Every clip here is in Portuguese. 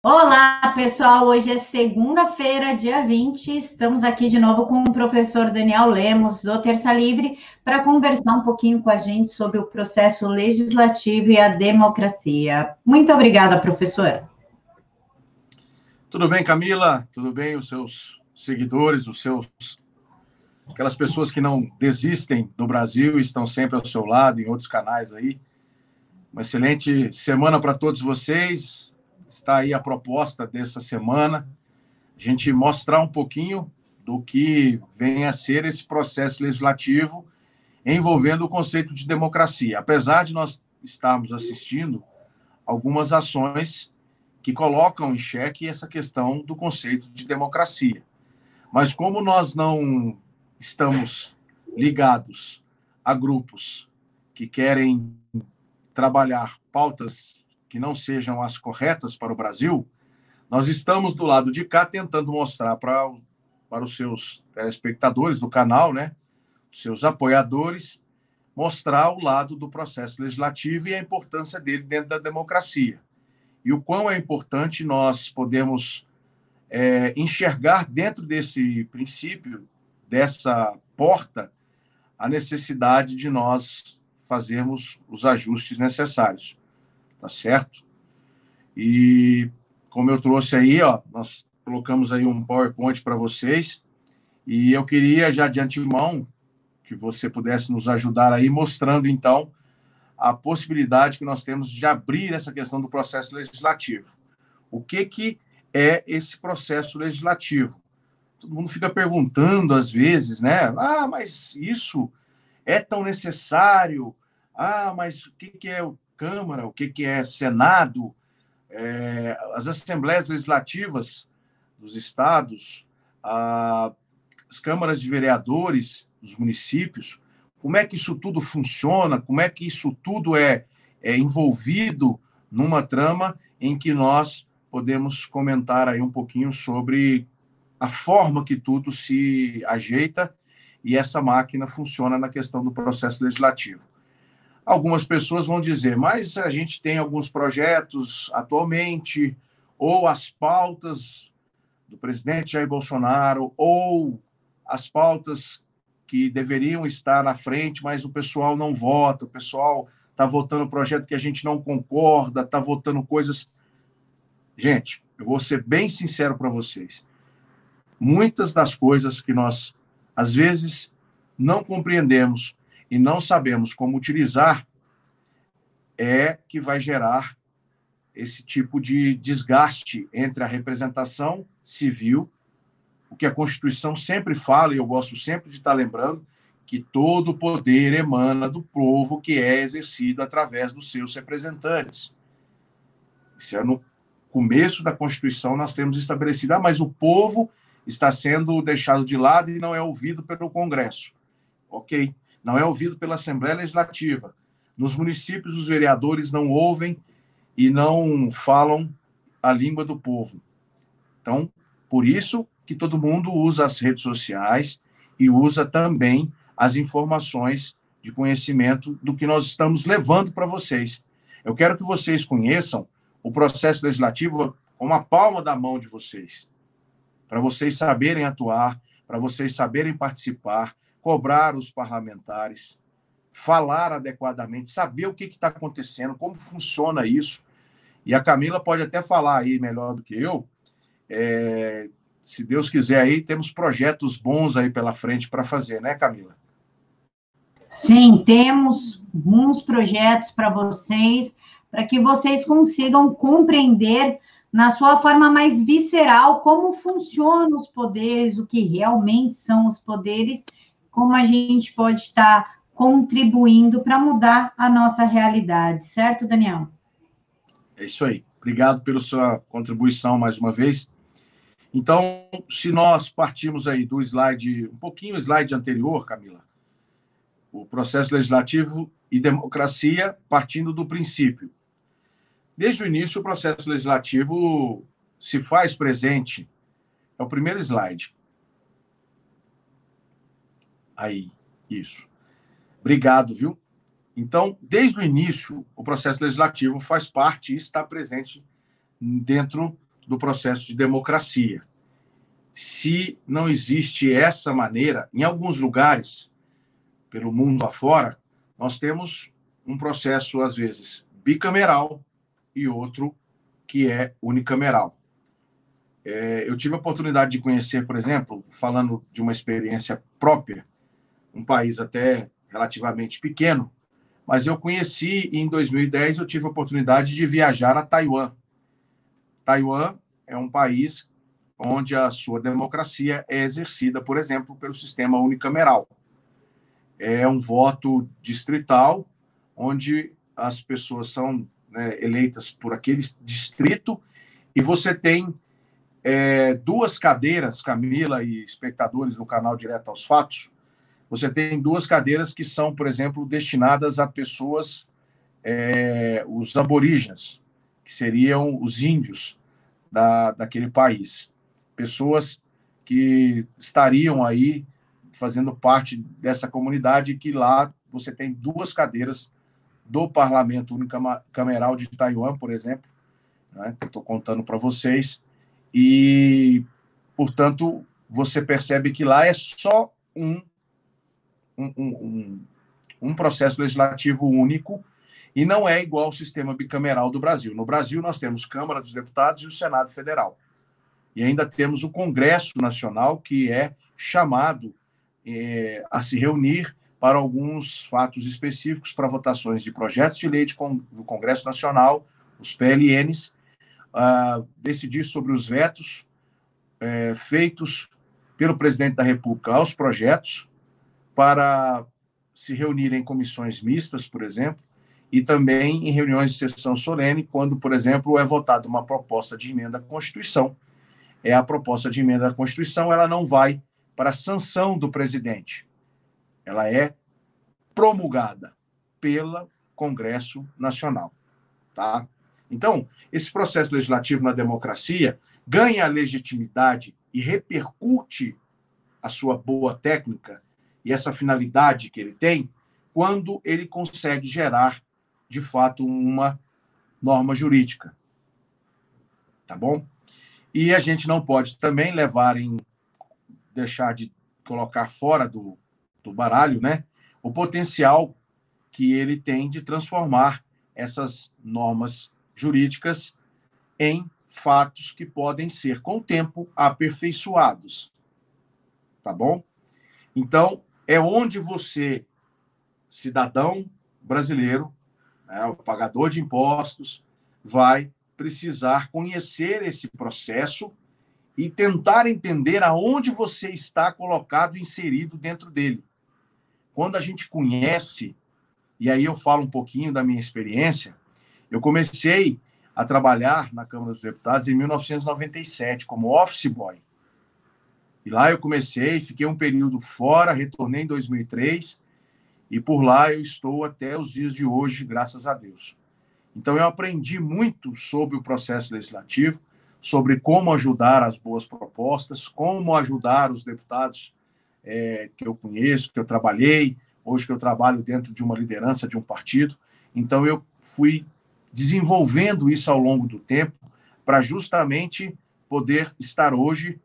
Olá, pessoal. Hoje é segunda-feira, dia 20. Estamos aqui de novo com o professor Daniel Lemos, do Terça Livre, para conversar um pouquinho com a gente sobre o processo legislativo e a democracia. Muito obrigada, professor. Tudo bem, Camila? Tudo bem, os seus seguidores, os seus aquelas pessoas que não desistem do Brasil e estão sempre ao seu lado em outros canais aí. Uma excelente semana para todos vocês. Está aí a proposta dessa semana, a gente mostrar um pouquinho do que vem a ser esse processo legislativo envolvendo o conceito de democracia. Apesar de nós estarmos assistindo algumas ações que colocam em xeque essa questão do conceito de democracia. Mas como nós não estamos ligados a grupos que querem trabalhar pautas que não sejam as corretas para o Brasil, nós estamos do lado de cá tentando mostrar para, para os seus telespectadores do canal, né, os seus apoiadores, mostrar o lado do processo legislativo e a importância dele dentro da democracia. E o quão é importante nós podemos é, enxergar dentro desse princípio, dessa porta, a necessidade de nós fazermos os ajustes necessários, tá certo? E como eu trouxe aí, ó, nós colocamos aí um PowerPoint para vocês e eu queria já de antemão que você pudesse nos ajudar aí mostrando então a possibilidade que nós temos de abrir essa questão do processo legislativo. O que, que é esse processo legislativo? Todo mundo fica perguntando às vezes, né? Ah, mas isso é tão necessário? Ah, mas o que, que é Câmara? O que, que é Senado? É, as assembleias legislativas dos estados, a, as câmaras de vereadores dos municípios, como é que isso tudo funciona, como é que isso tudo é, é envolvido numa trama em que nós podemos comentar aí um pouquinho sobre a forma que tudo se ajeita e essa máquina funciona na questão do processo legislativo. Algumas pessoas vão dizer, mas a gente tem alguns projetos atualmente, ou as pautas do presidente Jair Bolsonaro, ou as pautas que deveriam estar na frente, mas o pessoal não vota, o pessoal está votando projeto que a gente não concorda, está votando coisas. Gente, eu vou ser bem sincero para vocês. Muitas das coisas que nós, às vezes, não compreendemos e não sabemos como utilizar é que vai gerar esse tipo de desgaste entre a representação civil o que a Constituição sempre fala, e eu gosto sempre de estar lembrando, que todo poder emana do povo que é exercido através dos seus representantes. Isso é no começo da Constituição nós temos estabelecido, ah, mas o povo está sendo deixado de lado e não é ouvido pelo Congresso. Ok, não é ouvido pela Assembleia Legislativa. Nos municípios, os vereadores não ouvem e não falam a língua do povo. Então, por isso, que todo mundo usa as redes sociais e usa também as informações de conhecimento do que nós estamos levando para vocês. Eu quero que vocês conheçam o processo legislativo com a palma da mão de vocês, para vocês saberem atuar, para vocês saberem participar, cobrar os parlamentares, falar adequadamente, saber o que está acontecendo, como funciona isso. E a Camila pode até falar aí melhor do que eu, é, se Deus quiser aí, temos projetos bons aí pela frente para fazer, né, Camila? Sim, temos bons projetos para vocês, para que vocês consigam compreender na sua forma mais visceral como funcionam os poderes, o que realmente são os poderes, como a gente pode estar contribuindo para mudar a nossa realidade, certo, Daniel? É isso aí. Obrigado pela sua contribuição mais uma vez. Então, se nós partimos aí do slide, um pouquinho o slide anterior, Camila, o processo legislativo e democracia, partindo do princípio. Desde o início, o processo legislativo se faz presente. É o primeiro slide. Aí, isso. Obrigado, viu? Então, desde o início, o processo legislativo faz parte e está presente dentro do processo de democracia. Se não existe essa maneira, em alguns lugares, pelo mundo afora, nós temos um processo, às vezes, bicameral e outro que é unicameral. É, eu tive a oportunidade de conhecer, por exemplo, falando de uma experiência própria, um país até relativamente pequeno, mas eu conheci e em 2010 eu tive a oportunidade de viajar a Taiwan. Taiwan é um país onde a sua democracia é exercida, por exemplo, pelo sistema unicameral. É um voto distrital, onde as pessoas são né, eleitas por aquele distrito e você tem é, duas cadeiras, Camila e espectadores do canal Direto aos Fatos, você tem duas cadeiras que são, por exemplo, destinadas a pessoas, é, os aborígenes, que seriam os índios da, daquele país. Pessoas que estariam aí fazendo parte dessa comunidade, que lá você tem duas cadeiras do Parlamento Unicameral de Taiwan, por exemplo, né, que estou contando para vocês, e, portanto, você percebe que lá é só um, um, um, processo legislativo único e não é igual ao sistema bicameral do Brasil. No Brasil, nós temos Câmara dos Deputados e o Senado Federal. E ainda temos o Congresso Nacional, que é chamado é, a se reunir para alguns fatos específicos, para votações de projetos de lei de, do Congresso Nacional, os PLNs, uh, decidir sobre os vetos é, feitos pelo presidente da República aos projetos, para se reunir em comissões mistas, por exemplo, e também em reuniões de sessão solene, quando, por exemplo, é votada uma proposta de emenda à Constituição. É a proposta de emenda à Constituição, ela não vai para a sanção do presidente. Ela é promulgada pelo Congresso Nacional, tá? Então, esse processo legislativo na democracia ganha legitimidade e repercute a sua boa técnica e essa finalidade que ele tem quando ele consegue gerar, de fato, uma norma jurídica. Tá bom? E a gente não pode também levar em deixar de colocar fora do, do baralho, né? O potencial que ele tem de transformar essas normas jurídicas em fatos que podem ser, com o tempo, aperfeiçoados. Tá bom? Então, é onde você, cidadão brasileiro, né, o pagador de impostos, vai precisar conhecer esse processo e tentar entender aonde você está colocado, inserido dentro dele. Quando a gente conhece, e aí eu falo um pouquinho da minha experiência, eu comecei a trabalhar na Câmara dos Deputados em 1997 como office boy. E lá eu comecei, fiquei um período fora, retornei em 2003 e por lá eu estou até os dias de hoje, graças a Deus. Então eu aprendi muito sobre o processo legislativo, sobre como ajudar as boas propostas, como ajudar os deputados é, que eu conheço, que eu trabalhei, hoje que eu trabalho dentro de uma liderança de um partido. Então eu fui desenvolvendo isso ao longo do tempo para justamente poder estar hoje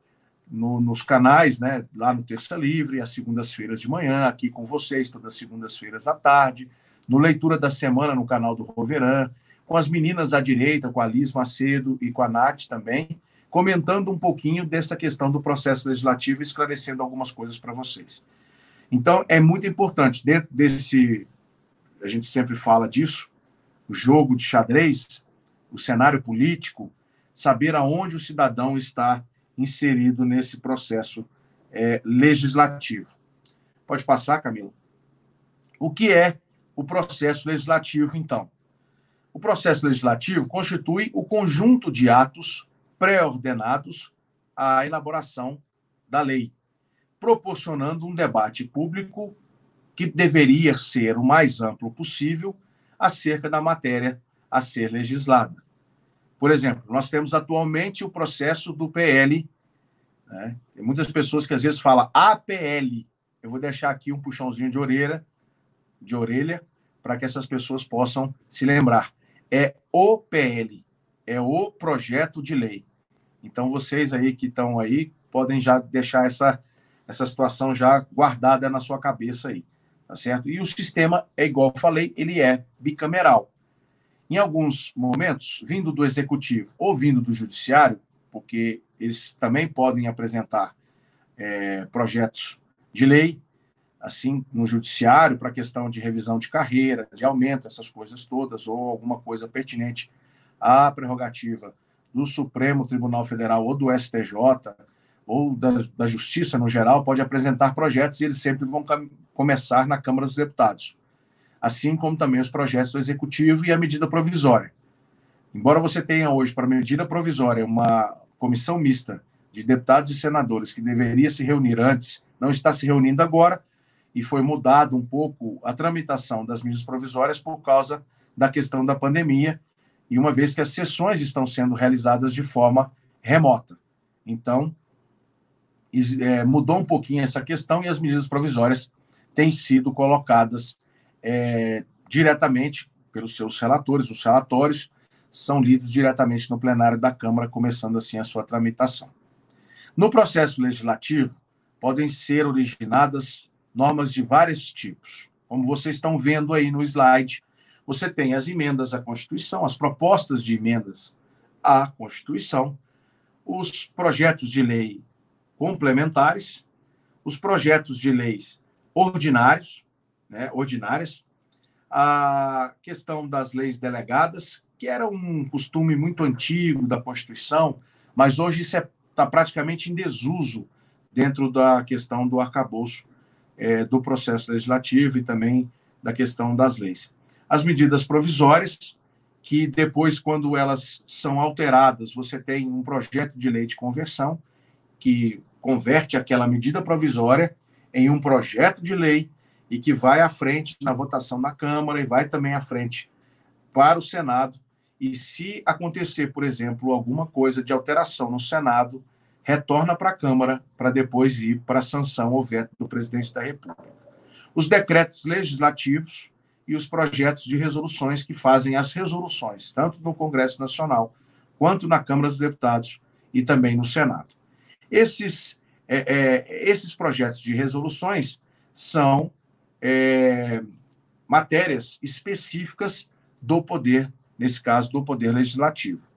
no, nos canais, né, lá no Terça Livre, às segundas-feiras de manhã, aqui com vocês, todas as segundas-feiras à tarde, no Leitura da Semana no canal do Roveran, com as meninas à direita, com a Liz Macedo e com a Nath também, comentando um pouquinho dessa questão do processo legislativo e esclarecendo algumas coisas para vocês. Então, é muito importante, dentro desse, a gente sempre fala disso, o jogo de xadrez, o cenário político, saber aonde o cidadão está inserido nesse processo é, legislativo. Pode passar, Camila? O que é o processo legislativo, então? O processo legislativo constitui o conjunto de atos pré-ordenados à elaboração da lei, proporcionando um debate público que deveria ser o mais amplo possível acerca da matéria a ser legislada. Por exemplo, nós temos atualmente o processo do PL. Né? Tem muitas pessoas que às vezes falam APL. Eu vou deixar aqui um puxãozinho de orelha, de orelha, para que essas pessoas possam se lembrar. É o PL, é o projeto de lei. Então, vocês aí que estão aí podem já deixar essa, essa situação já guardada na sua cabeça aí, tá certo? E o sistema é igual eu falei, ele é bicameral. Em alguns momentos, vindo do executivo ou vindo do judiciário, porque eles também podem apresentar é, projetos de lei, assim, no judiciário, para questão de revisão de carreira, de aumento, essas coisas todas, ou alguma coisa pertinente à prerrogativa do Supremo Tribunal Federal ou do STJ, ou da, da Justiça no geral, pode apresentar projetos e eles sempre vão começar na Câmara dos Deputados, assim como também os projetos do Executivo e a medida provisória. Embora você tenha hoje para medida provisória uma comissão mista de deputados e senadores que deveria se reunir antes, não está se reunindo agora, e foi mudado um pouco a tramitação das medidas provisórias por causa da questão da pandemia, e uma vez que as sessões estão sendo realizadas de forma remota. Então, é, mudou um pouquinho essa questão e as medidas provisórias têm sido colocadas é, diretamente pelos seus relatores, os relatórios são lidos diretamente no plenário da Câmara, começando assim a sua tramitação. No processo legislativo, podem ser originadas normas de vários tipos. Como vocês estão vendo aí no slide, você tem as emendas à Constituição, as propostas de emendas à Constituição, os projetos de lei complementares, os projetos de leis ordinários, né, ordinárias, a questão das leis delegadas, que era um costume muito antigo da Constituição, mas hoje isso está é, tá praticamente em desuso dentro da questão do arcabouço é, do processo legislativo e também da questão das leis. As medidas provisórias, que depois, quando elas são alteradas, você tem um projeto de lei de conversão, que converte aquela medida provisória em um projeto de lei e que vai à frente na votação na Câmara e vai também à frente para o Senado. E se acontecer, por exemplo, alguma coisa de alteração no Senado, retorna para a Câmara para depois ir para a sanção ou veto do presidente da República. Os decretos legislativos e os projetos de resoluções que fazem as resoluções, tanto no Congresso Nacional quanto na Câmara dos Deputados e também no Senado. Esses, é, é, esses projetos de resoluções são é, matérias específicas do poder, nesse caso, do poder legislativo.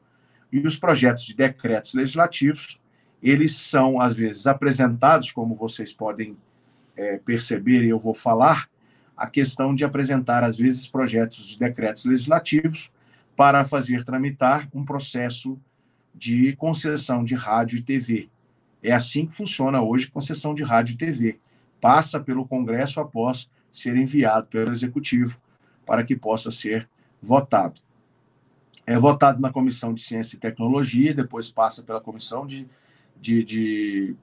E os projetos de decretos legislativos eles são, às vezes, apresentados, como vocês podem é, perceber, e eu vou falar, a questão de apresentar, às vezes, projetos de decretos legislativos para fazer tramitar um processo de concessão de rádio e TV. É assim que funciona hoje concessão de rádio e TV. Passa pelo Congresso após ser enviado pelo Executivo para que possa ser votado. É votado na Comissão de Ciência e Tecnologia, depois passa pela Comissão de de, de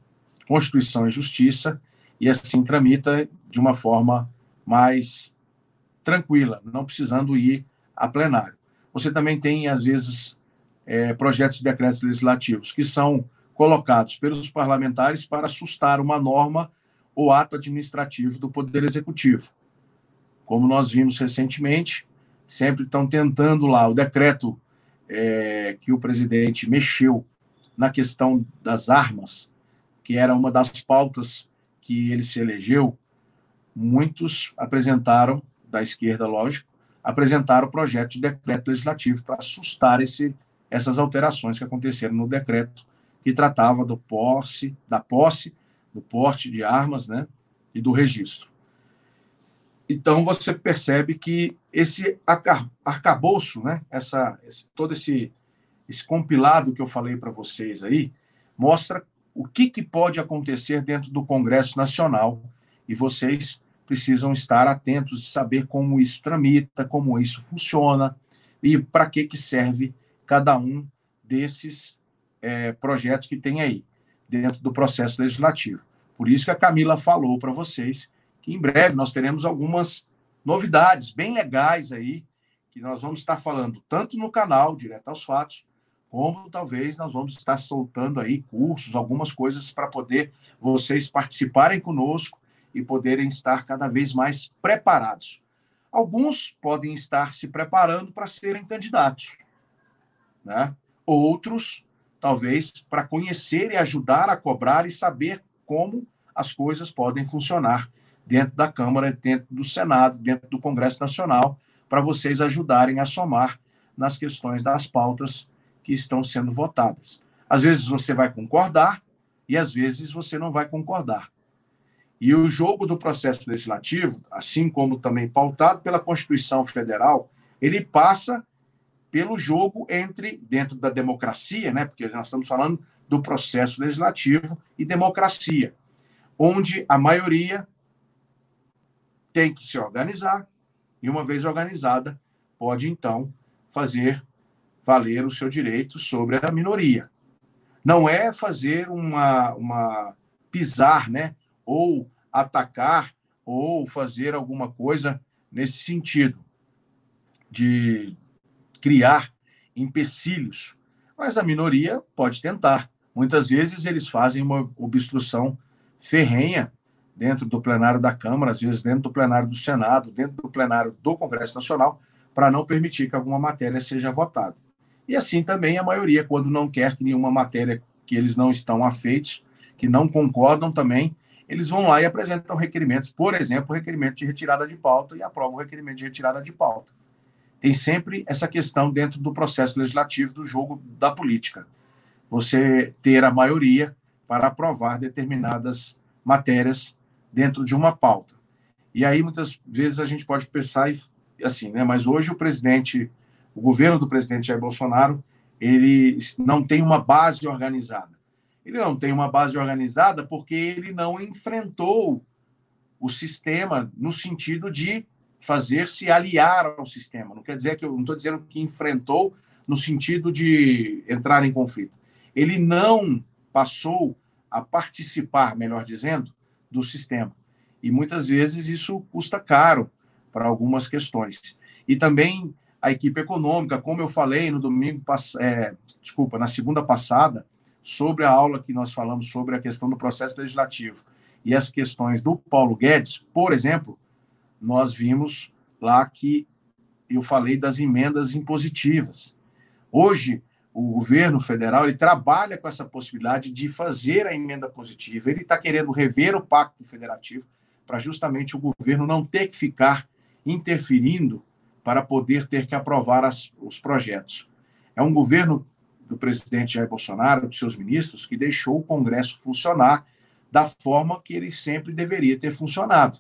Constituição e Justiça e assim tramita de uma forma mais tranquila, não precisando ir a plenário. Você também tem, às vezes, é, projetos de decretos legislativos que são colocados pelos parlamentares para assustar uma norma ou ato administrativo do Poder Executivo. Como nós vimos recentemente, sempre estão tentando lá o decreto é, que o presidente mexeu na questão das armas, que era uma das pautas que ele se elegeu, muitos apresentaram, da esquerda, lógico, apresentaram o projeto de decreto legislativo para assustar esse, essas alterações que aconteceram no decreto que tratava do posse, da posse, do porte de armas, né, e do registro. Então você percebe que esse arcabouço, né, essa, esse, todo esse esse compilado que eu falei para vocês aí, mostra o que, que pode acontecer dentro do Congresso Nacional e vocês precisam estar atentos de saber como isso tramita, como isso funciona e para que, que serve cada um desses é, projetos que tem aí dentro do processo legislativo. Por isso que a Camila falou para vocês que em breve nós teremos algumas novidades bem legais aí que nós vamos estar falando tanto no canal Direto aos Fatos, como talvez nós vamos estar soltando aí cursos, algumas coisas para poder vocês participarem conosco e poderem estar cada vez mais preparados. Alguns podem estar se preparando para serem candidatos, né? Outros talvez para conhecer e ajudar a cobrar e saber como as coisas podem funcionar dentro da Câmara, dentro do Senado, dentro do Congresso Nacional, para vocês ajudarem a somar nas questões das pautas que estão sendo votadas. Às vezes você vai concordar e às vezes você não vai concordar. E o jogo do processo legislativo, assim como também pautado pela Constituição Federal, ele passa pelo jogo entre dentro da democracia, né? Porque nós estamos falando do processo legislativo e democracia, onde a maioria tem que se organizar e uma vez organizada pode então fazer valer o seu direito sobre a minoria. Não é fazer uma, uma pisar, né? Ou atacar ou fazer alguma coisa nesse sentido de criar empecilhos. Mas a minoria pode tentar. Muitas vezes eles fazem uma obstrução ferrenha dentro do plenário da Câmara, às vezes dentro do plenário do Senado, dentro do plenário do Congresso Nacional, para não permitir que alguma matéria seja votada. E assim também a maioria, quando não quer que nenhuma matéria que eles não estão afeitos, que não concordam também, eles vão lá e apresentam requerimentos, por exemplo, requerimento de retirada de pauta e aprovam o requerimento de retirada de pauta. Tem sempre essa questão dentro do processo legislativo do jogo da política. Você ter a maioria para aprovar determinadas matérias dentro de uma pauta. E aí muitas vezes a gente pode pensar assim, né? Mas hoje o presidente, o governo do presidente Jair Bolsonaro, ele não tem uma base organizada. Ele não tem uma base organizada porque ele não enfrentou o sistema no sentido de fazer se aliar ao sistema. Não quer dizer que eu não estou dizendo que enfrentou no sentido de entrar em conflito. Ele não passou a participar, melhor dizendo, do sistema. E muitas vezes isso custa caro para algumas questões. E também a equipe econômica, como eu falei no domingo, é, desculpa, na segunda passada, sobre a aula que nós falamos sobre a questão do processo legislativo e as questões do Paulo Guedes, por exemplo, nós vimos lá que eu falei das emendas impositivas. Hoje, o governo federal ele trabalha com essa possibilidade de fazer a emenda positiva. Ele está querendo rever o pacto federativo para justamente o governo não ter que ficar interferindo para poder ter que aprovar as, os projetos. É um governo do presidente Jair Bolsonaro, dos seus ministros, que deixou o Congresso funcionar da forma que ele sempre deveria ter funcionado.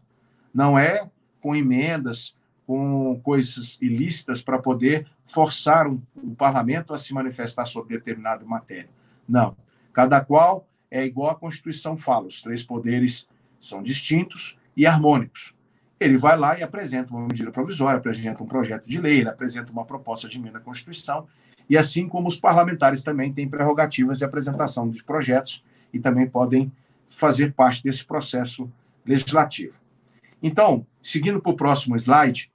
Não é com emendas, com coisas ilícitas para poder forçar o, o parlamento a se manifestar sobre determinada matéria. Não. Cada qual é igual a Constituição fala: os três poderes são distintos e harmônicos. Ele vai lá e apresenta uma medida provisória, apresenta um projeto de lei, apresenta uma proposta de emenda à Constituição e assim como os parlamentares também têm prerrogativas de apresentação de projetos e também podem fazer parte desse processo legislativo. Então, seguindo para o próximo slide,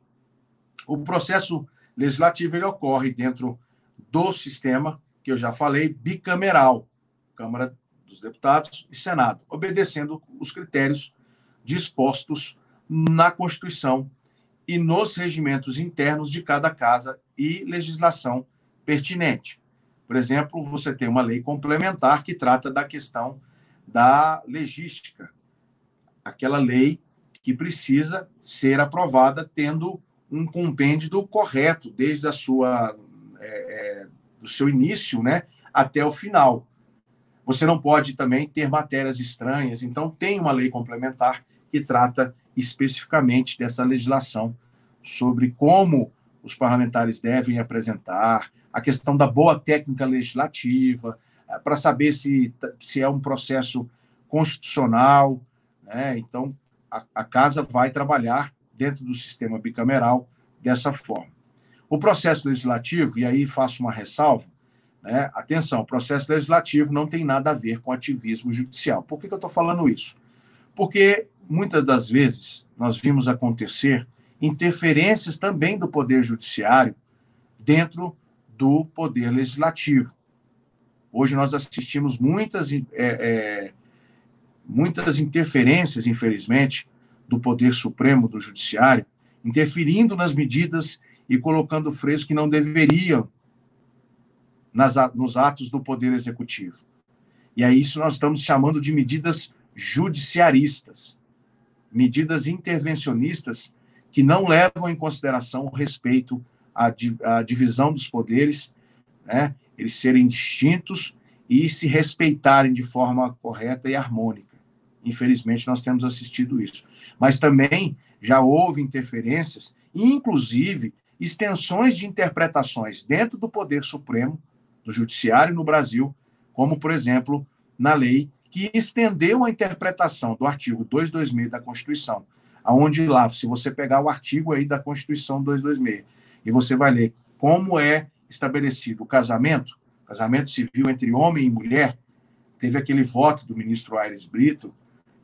o processo legislativo ele ocorre dentro do sistema que eu já falei, bicameral, Câmara dos Deputados e Senado, obedecendo os critérios dispostos na Constituição e nos regimentos internos de cada casa e legislação pertinente. Por exemplo, você tem uma lei complementar que trata da questão da legística, aquela lei que precisa ser aprovada tendo um compêndio correto desde a sua é, é, do seu início, né, até o final. Você não pode também ter matérias estranhas, então tem uma lei complementar que trata especificamente dessa legislação sobre como os parlamentares devem apresentar, a questão da boa técnica legislativa, eh, para saber se, se é um processo constitucional. Né? Então, a, a casa vai trabalhar dentro do sistema bicameral dessa forma. O processo legislativo, e aí faço uma ressalva, né? atenção, o processo legislativo não tem nada a ver com ativismo judicial. Por que, que eu estou falando isso? Porque muitas das vezes nós vimos acontecer interferências também do Poder Judiciário dentro do Poder Legislativo. Hoje nós assistimos muitas, é, é, muitas interferências, infelizmente, do Poder Supremo, do Judiciário, interferindo nas medidas e colocando freios que não deveriam nas, nos atos do Poder Executivo. E é isso nós estamos chamando de medidas judiciaristas, medidas intervencionistas que não levam em consideração o respeito à, à divisão dos poderes, né? eles serem distintos e se respeitarem de forma correta e harmônica. Infelizmente, nós temos assistido isso. Mas também já houve interferências, inclusive extensões de interpretações dentro do Poder Supremo, do Judiciário no Brasil, como, por exemplo, na lei que estendeu a interpretação do artigo 226 da Constituição, aonde lá, se você pegar o artigo aí da Constituição 226 e você vai ler como é estabelecido o casamento, casamento civil entre homem e mulher, teve aquele voto do ministro Aires Brito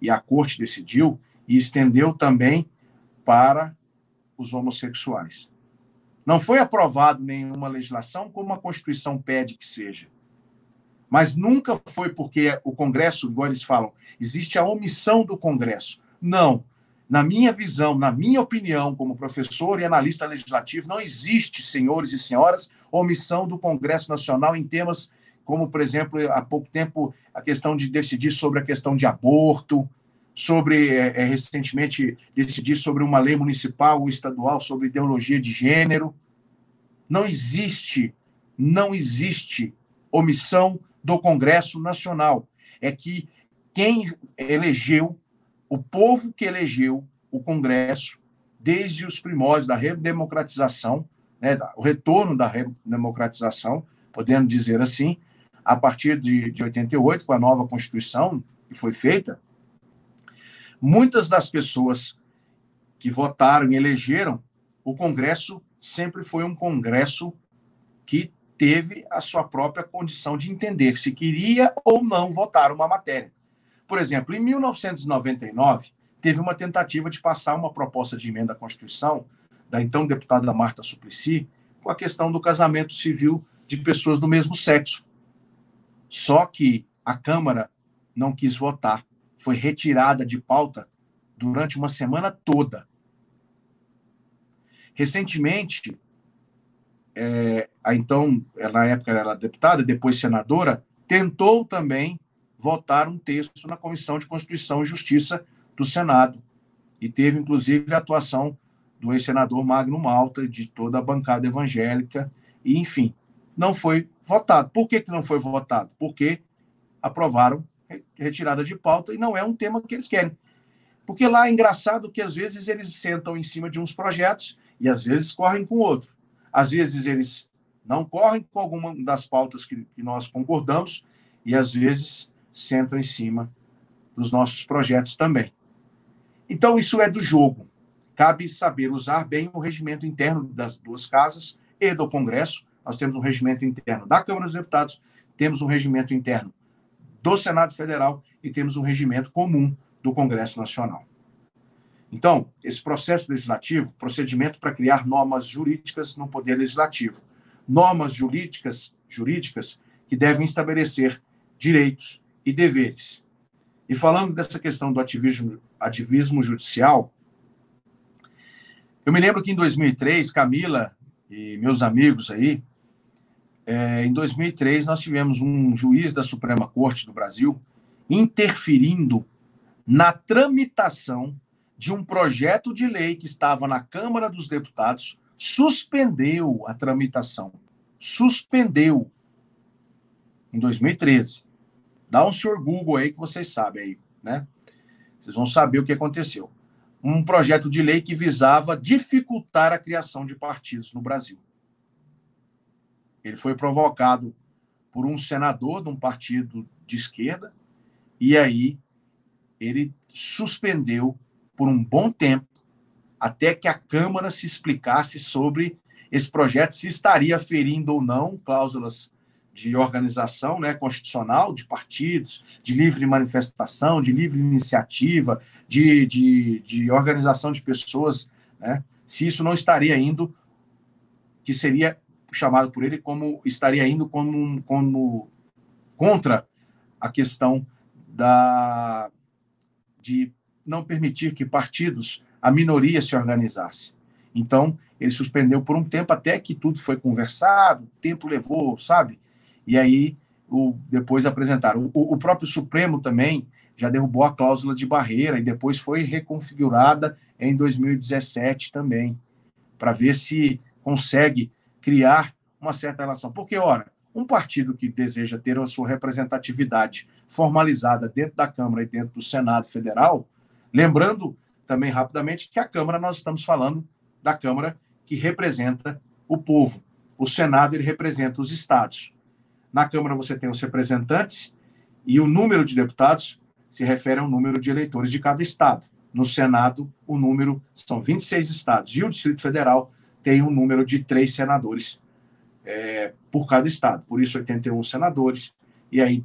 e a corte decidiu e estendeu também para os homossexuais. Não foi aprovado nenhuma legislação como a Constituição pede que seja. Mas nunca foi porque o Congresso, igual eles falam, existe a omissão do Congresso. Não. Na minha visão, na minha opinião, como professor e analista legislativo, não existe, senhores e senhoras, omissão do Congresso Nacional em temas como, por exemplo, há pouco tempo, a questão de decidir sobre a questão de aborto, sobre, é, é, recentemente, decidir sobre uma lei municipal ou estadual sobre ideologia de gênero. Não existe, não existe omissão do Congresso Nacional. É que quem elegeu, o povo que elegeu o Congresso, desde os primórdios da redemocratização, né, o retorno da redemocratização, podendo dizer assim, a partir de, de 88, com a nova Constituição que foi feita, muitas das pessoas que votaram e elegeram, o Congresso sempre foi um Congresso que teve a sua própria condição de entender se queria ou não votar uma matéria. Por exemplo, em 1999, teve uma tentativa de passar uma proposta de emenda à Constituição da então deputada Marta Suplicy com a questão do casamento civil de pessoas do mesmo sexo. Só que a Câmara não quis votar foi retirada de pauta durante uma semana toda. Recentemente, é, a então, na época era deputada, depois senadora, tentou também votar um texto na Comissão de Constituição e Justiça do Senado. E teve, inclusive, a atuação do ex-senador Magno Malta, de toda a bancada evangélica, e, enfim, não foi votado. Por que, que não foi votado? Porque aprovaram retirada de pauta e não é um tema que eles querem. Porque lá é engraçado que às vezes eles sentam em cima de uns projetos e às vezes correm com outro. Às vezes eles não correm com alguma das pautas que, que nós concordamos e às vezes sentam em cima dos nossos projetos também. Então isso é do jogo. Cabe saber usar bem o regimento interno das duas casas e do Congresso. Nós temos um regimento interno da Câmara dos Deputados, temos um regimento interno do Senado Federal e temos um regimento comum do Congresso Nacional. Então, esse processo legislativo, procedimento para criar normas jurídicas no Poder Legislativo, normas jurídicas, jurídicas que devem estabelecer direitos e deveres. E falando dessa questão do ativismo, ativismo judicial, eu me lembro que em 2003, Camila e meus amigos aí, é, em 2003, nós tivemos um juiz da Suprema Corte do Brasil interferindo na tramitação de um projeto de lei que estava na Câmara dos Deputados, suspendeu a tramitação. Suspendeu. Em 2013. Dá um senhor Google aí que vocês sabem aí, né? Vocês vão saber o que aconteceu. Um projeto de lei que visava dificultar a criação de partidos no Brasil. Ele foi provocado por um senador de um partido de esquerda, e aí ele suspendeu por um bom tempo, até que a Câmara se explicasse sobre esse projeto, se estaria ferindo ou não cláusulas de organização né, constitucional, de partidos, de livre manifestação, de livre iniciativa, de, de, de organização de pessoas, né, se isso não estaria indo, que seria chamado por ele como estaria indo como, como contra a questão da de não permitir que partidos, a minoria se organizasse. Então, ele suspendeu por um tempo até que tudo foi conversado, tempo levou, sabe? E aí, o, depois apresentaram. O, o próprio Supremo também já derrubou a cláusula de barreira e depois foi reconfigurada em 2017 também, para ver se consegue criar uma certa relação. Porque, ora, um partido que deseja ter a sua representatividade formalizada dentro da Câmara e dentro do Senado Federal, lembrando também rapidamente que a Câmara, nós estamos falando da Câmara que representa o povo. O Senado, ele representa os estados. Na Câmara você tem os representantes e o número de deputados se refere ao número de eleitores de cada estado. No Senado, o número são 26 estados. E o Distrito Federal tem um número de três senadores é, por cada estado. Por isso, 81 senadores. E aí,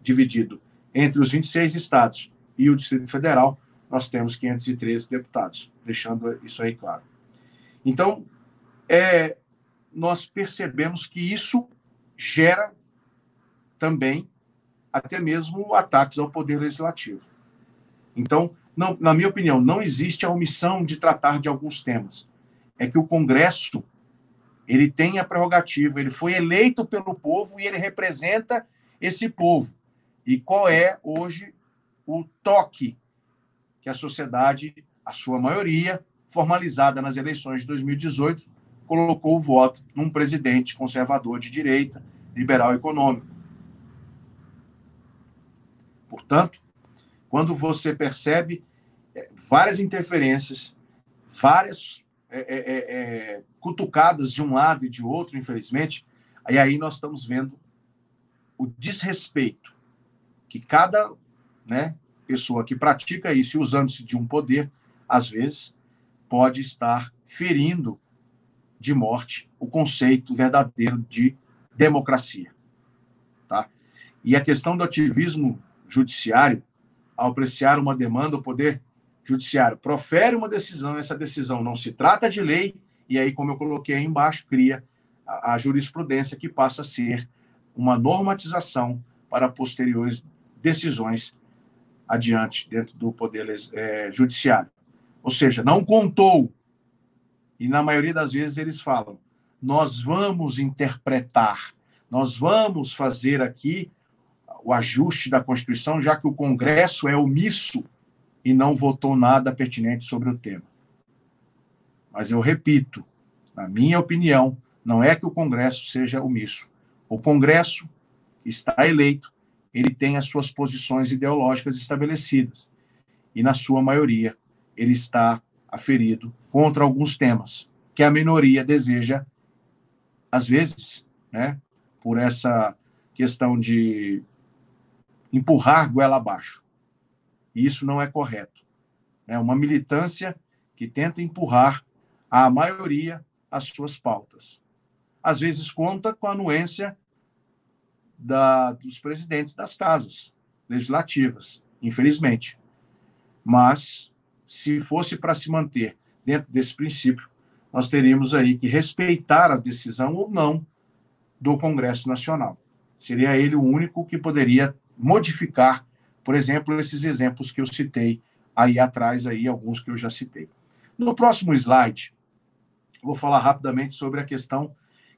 dividido entre os 26 estados e o Distrito Federal, nós temos 513 deputados, deixando isso aí claro. Então, é, nós percebemos que isso gera também até mesmo ataques ao poder legislativo. Então, não, na minha opinião, não existe a omissão de tratar de alguns temas. É que o Congresso ele tem a prerrogativa, ele foi eleito pelo povo e ele representa esse povo. E qual é hoje o toque que a sociedade, a sua maioria, formalizada nas eleições de 2018, colocou o voto num presidente conservador de direita, liberal econômico. Portanto, quando você percebe é, várias interferências, várias é, é, é, é, cutucadas de um lado e de outro, infelizmente, aí aí nós estamos vendo o desrespeito que cada né, pessoa que pratica isso e usando-se de um poder, às vezes, pode estar ferindo de morte o conceito verdadeiro de democracia. Tá? E a questão do ativismo judiciário, ao apreciar uma demanda, o Poder Judiciário profere uma decisão, essa decisão não se trata de lei, e aí, como eu coloquei aí embaixo, cria a, a jurisprudência que passa a ser uma normatização para posteriores decisões adiante dentro do Poder é, Judiciário. Ou seja, não contou, e na maioria das vezes eles falam, nós vamos interpretar, nós vamos fazer aqui o ajuste da Constituição, já que o Congresso é omisso e não votou nada pertinente sobre o tema. Mas eu repito, na minha opinião, não é que o Congresso seja omisso. O Congresso está eleito, ele tem as suas posições ideológicas estabelecidas. E, na sua maioria, ele está aferido contra alguns temas que a minoria deseja, às vezes, né, por essa questão de empurrar goela abaixo. E isso não é correto. É uma militância que tenta empurrar a maioria as suas pautas. Às vezes conta com a anuência da, dos presidentes das casas legislativas, infelizmente. Mas, se fosse para se manter dentro desse princípio, nós teríamos aí que respeitar a decisão ou não do Congresso Nacional. Seria ele o único que poderia modificar, por exemplo, esses exemplos que eu citei aí atrás, aí alguns que eu já citei. No próximo slide, vou falar rapidamente sobre a questão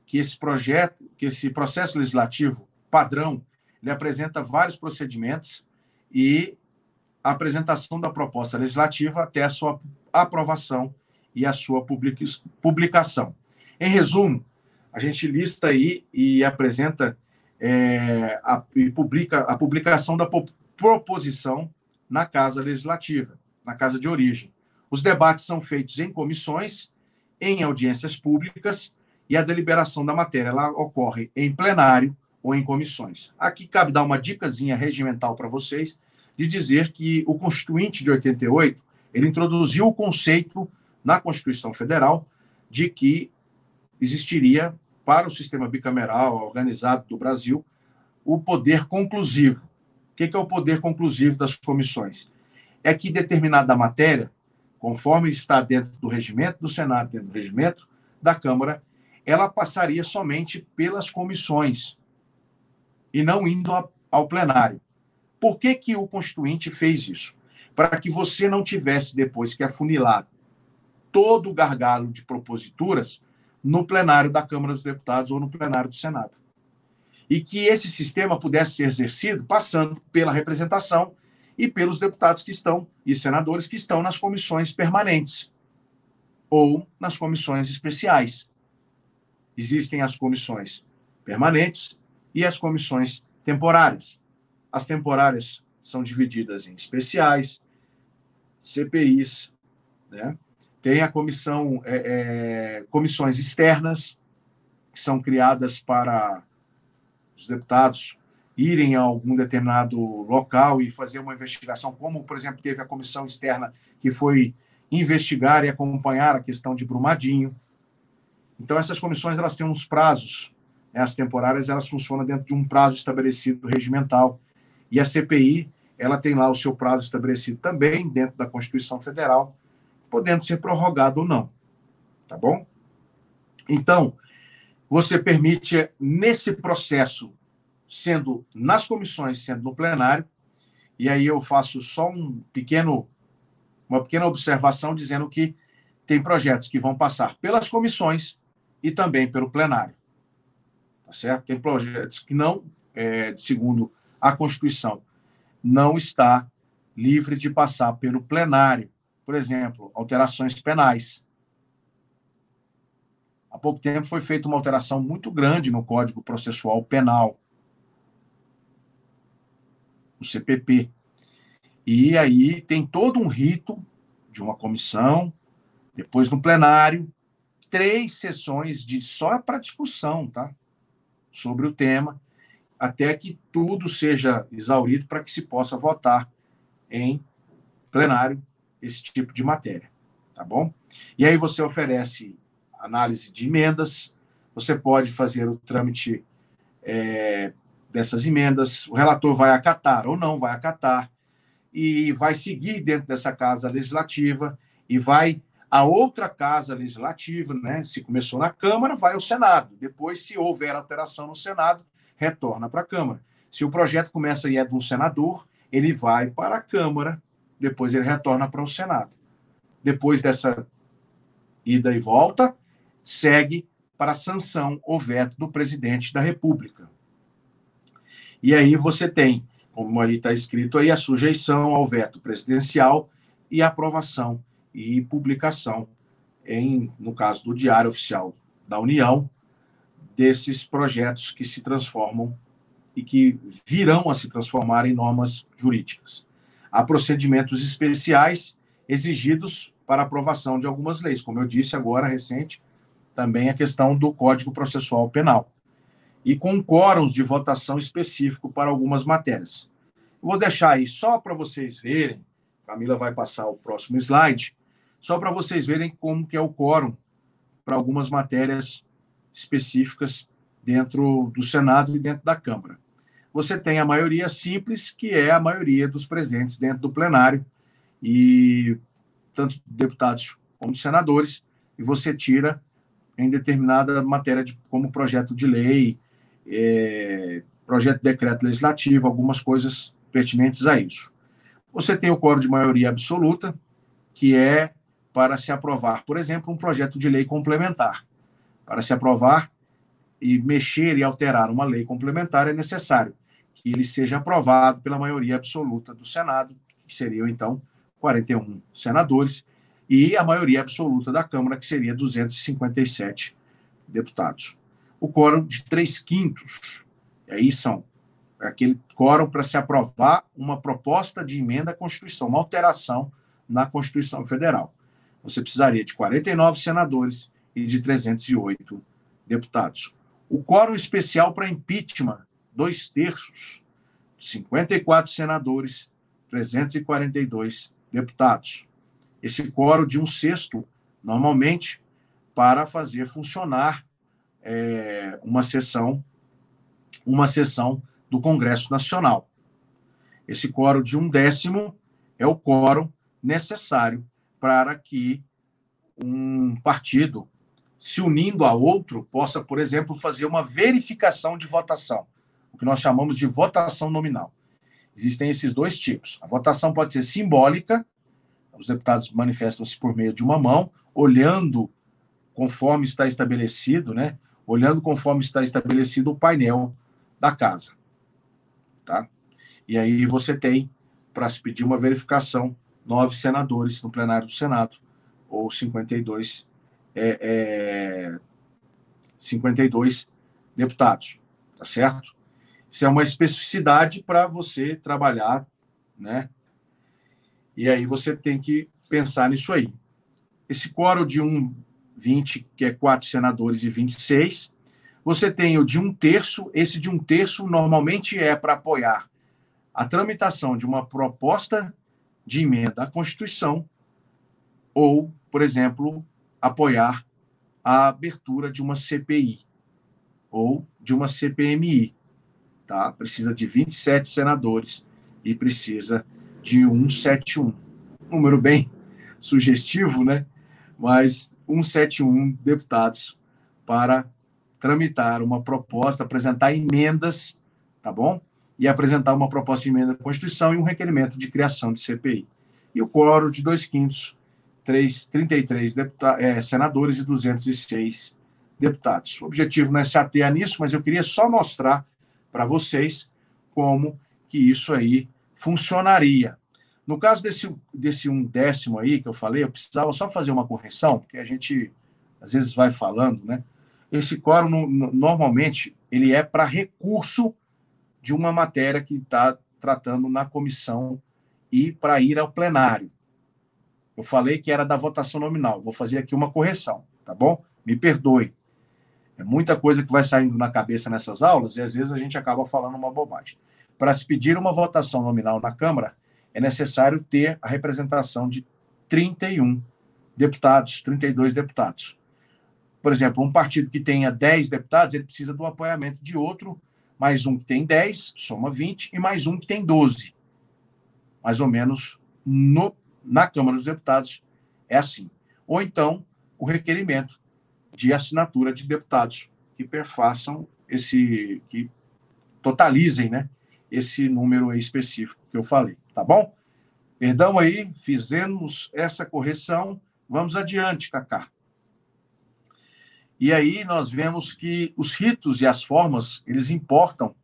que esse projeto, que esse processo legislativo padrão, ele apresenta vários procedimentos e a apresentação da proposta legislativa até a sua aprovação e a sua publicação. Em resumo, a gente lista aí e apresenta é, a, e publica a publicação da proposição na Casa Legislativa, na Casa de Origem. Os debates são feitos em comissões, em audiências públicas, e a deliberação da matéria ela ocorre em plenário ou em comissões. Aqui cabe dar uma dicasinha regimental para vocês de dizer que o Constituinte de 88 ele introduziu o conceito na Constituição Federal de que existiria para o sistema bicameral organizado do Brasil o poder conclusivo. O que é o poder conclusivo das comissões? É que determinada matéria, conforme está dentro do regimento do Senado, dentro do regimento da Câmara, ela passaria somente pelas comissões e não indo ao plenário. Por que, que o Constituinte fez isso? Para que você não tivesse depois que afunilar todo o gargalo de proposituras no plenário da Câmara dos Deputados ou no plenário do Senado. E que esse sistema pudesse ser exercido passando pela representação e pelos deputados que estão e senadores que estão nas comissões permanentes ou nas comissões especiais. Existem as comissões permanentes e as comissões temporárias. As temporárias são divididas em especiais, CPIs, né? tem a comissão, é, é, comissões externas, que são criadas para os deputados irem a algum determinado local e fazer uma investigação, como, por exemplo, teve a comissão externa que foi investigar e acompanhar a questão de Brumadinho. Então, essas comissões elas têm uns prazos. Né? As temporárias elas funcionam dentro de um prazo estabelecido regimental. E a CPI ela tem lá o seu prazo estabelecido também dentro da Constituição Federal, podendo ser prorrogado ou não. Tá bom? Então, você permite, nesse processo, sendo nas comissões, sendo no plenário, e aí eu faço só um pequeno, uma pequena observação dizendo que tem projetos que vão passar pelas comissões e também pelo plenário. Tá certo? Tem projetos que não, é, segundo a Constituição, não está livre de passar pelo plenário. Por exemplo, alterações penais. Há pouco tempo foi feita uma alteração muito grande no Código Processual Penal, o CPP. E aí tem todo um rito de uma comissão, depois no plenário, três sessões de só para discussão, tá? Sobre o tema, até que tudo seja exaurido para que se possa votar em plenário esse tipo de matéria, tá bom? E aí você oferece análise de emendas, você pode fazer o trâmite é, dessas emendas, o relator vai acatar ou não vai acatar, e vai seguir dentro dessa casa legislativa e vai a outra casa legislativa, né? Se começou na Câmara, vai ao Senado. Depois, se houver alteração no Senado, retorna para a Câmara. Se o projeto começa e é de um senador, ele vai para a Câmara, depois ele retorna para o Senado. Depois dessa ida e volta, segue para a sanção ou veto do presidente da República. E aí você tem, como ali está escrito aí, a sujeição ao veto presidencial e aprovação e publicação, em, no caso do Diário Oficial da União, desses projetos que se transformam e que virão a se transformar em normas jurídicas. Há procedimentos especiais exigidos para aprovação de algumas leis, como eu disse agora, recente, também a questão do Código Processual Penal. E com quórums de votação específico para algumas matérias. vou deixar aí só para vocês verem, Camila vai passar o próximo slide, só para vocês verem como que é o quórum para algumas matérias específicas dentro do Senado e dentro da Câmara. Você tem a maioria simples, que é a maioria dos presentes dentro do plenário, e tanto deputados como senadores, e você tira em determinada matéria, de, como projeto de lei, é, projeto de decreto legislativo, algumas coisas pertinentes a isso. Você tem o quórum de maioria absoluta, que é para se aprovar, por exemplo, um projeto de lei complementar. Para se aprovar e mexer e alterar uma lei complementar, é necessário que ele seja aprovado pela maioria absoluta do Senado, que seriam, então, 41 senadores, e a maioria absoluta da Câmara, que seria 257 deputados. O quórum de três quintos, aí são aquele quórum para se aprovar uma proposta de emenda à Constituição, uma alteração na Constituição Federal. Você precisaria de 49 senadores e de 308 deputados. O quórum especial para impeachment, dois terços, 54 senadores, 342 deputados. Esse quórum de um sexto, normalmente, para fazer funcionar é, uma sessão, uma sessão do Congresso Nacional. Esse quórum de um décimo é o quórum necessário para que um partido se unindo a outro, possa, por exemplo, fazer uma verificação de votação, o que nós chamamos de votação nominal. Existem esses dois tipos. A votação pode ser simbólica, os deputados manifestam-se por meio de uma mão, olhando conforme está estabelecido, né? Olhando conforme está estabelecido o painel da casa. Tá? E aí você tem, para se pedir uma verificação, nove senadores no plenário do Senado, ou 52, é, é, 52 deputados, tá certo? Isso é uma especificidade para você trabalhar, né? E aí você tem que pensar nisso aí. Esse quórum de um 20, que é quatro senadores e 26, você tem o de um terço, esse de um terço normalmente é para apoiar a tramitação de uma proposta de emenda à Constituição ou, por exemplo, apoiar a abertura de uma CPI ou de uma CPMI. Tá? Precisa de 27 senadores e precisa de 171. Número bem sugestivo, né? Mas 171 deputados para tramitar uma proposta, apresentar emendas, tá bom? E apresentar uma proposta de emenda à Constituição e um requerimento de criação de CPI. E o quórum de dois quintos 3, 33 deputa é, senadores e 206 deputados. O objetivo não é se ater nisso, mas eu queria só mostrar para vocês como que isso aí funcionaria. No caso desse, desse um décimo aí que eu falei, eu precisava só fazer uma correção, porque a gente às vezes vai falando, né? Esse quórum, no, normalmente, ele é para recurso de uma matéria que está tratando na comissão e para ir ao plenário. Eu falei que era da votação nominal. Vou fazer aqui uma correção, tá bom? Me perdoe. É muita coisa que vai saindo na cabeça nessas aulas e às vezes a gente acaba falando uma bobagem. Para se pedir uma votação nominal na Câmara, é necessário ter a representação de 31 deputados, 32 deputados. Por exemplo, um partido que tenha 10 deputados, ele precisa do apoiamento de outro, mais um que tem 10, soma 20, e mais um que tem 12. Mais ou menos no na Câmara dos Deputados é assim. Ou então, o requerimento de assinatura de deputados que perfaçam esse, que totalizem, né, esse número específico que eu falei, tá bom? Perdão aí, fizemos essa correção, vamos adiante, Cacá. E aí nós vemos que os ritos e as formas, eles importam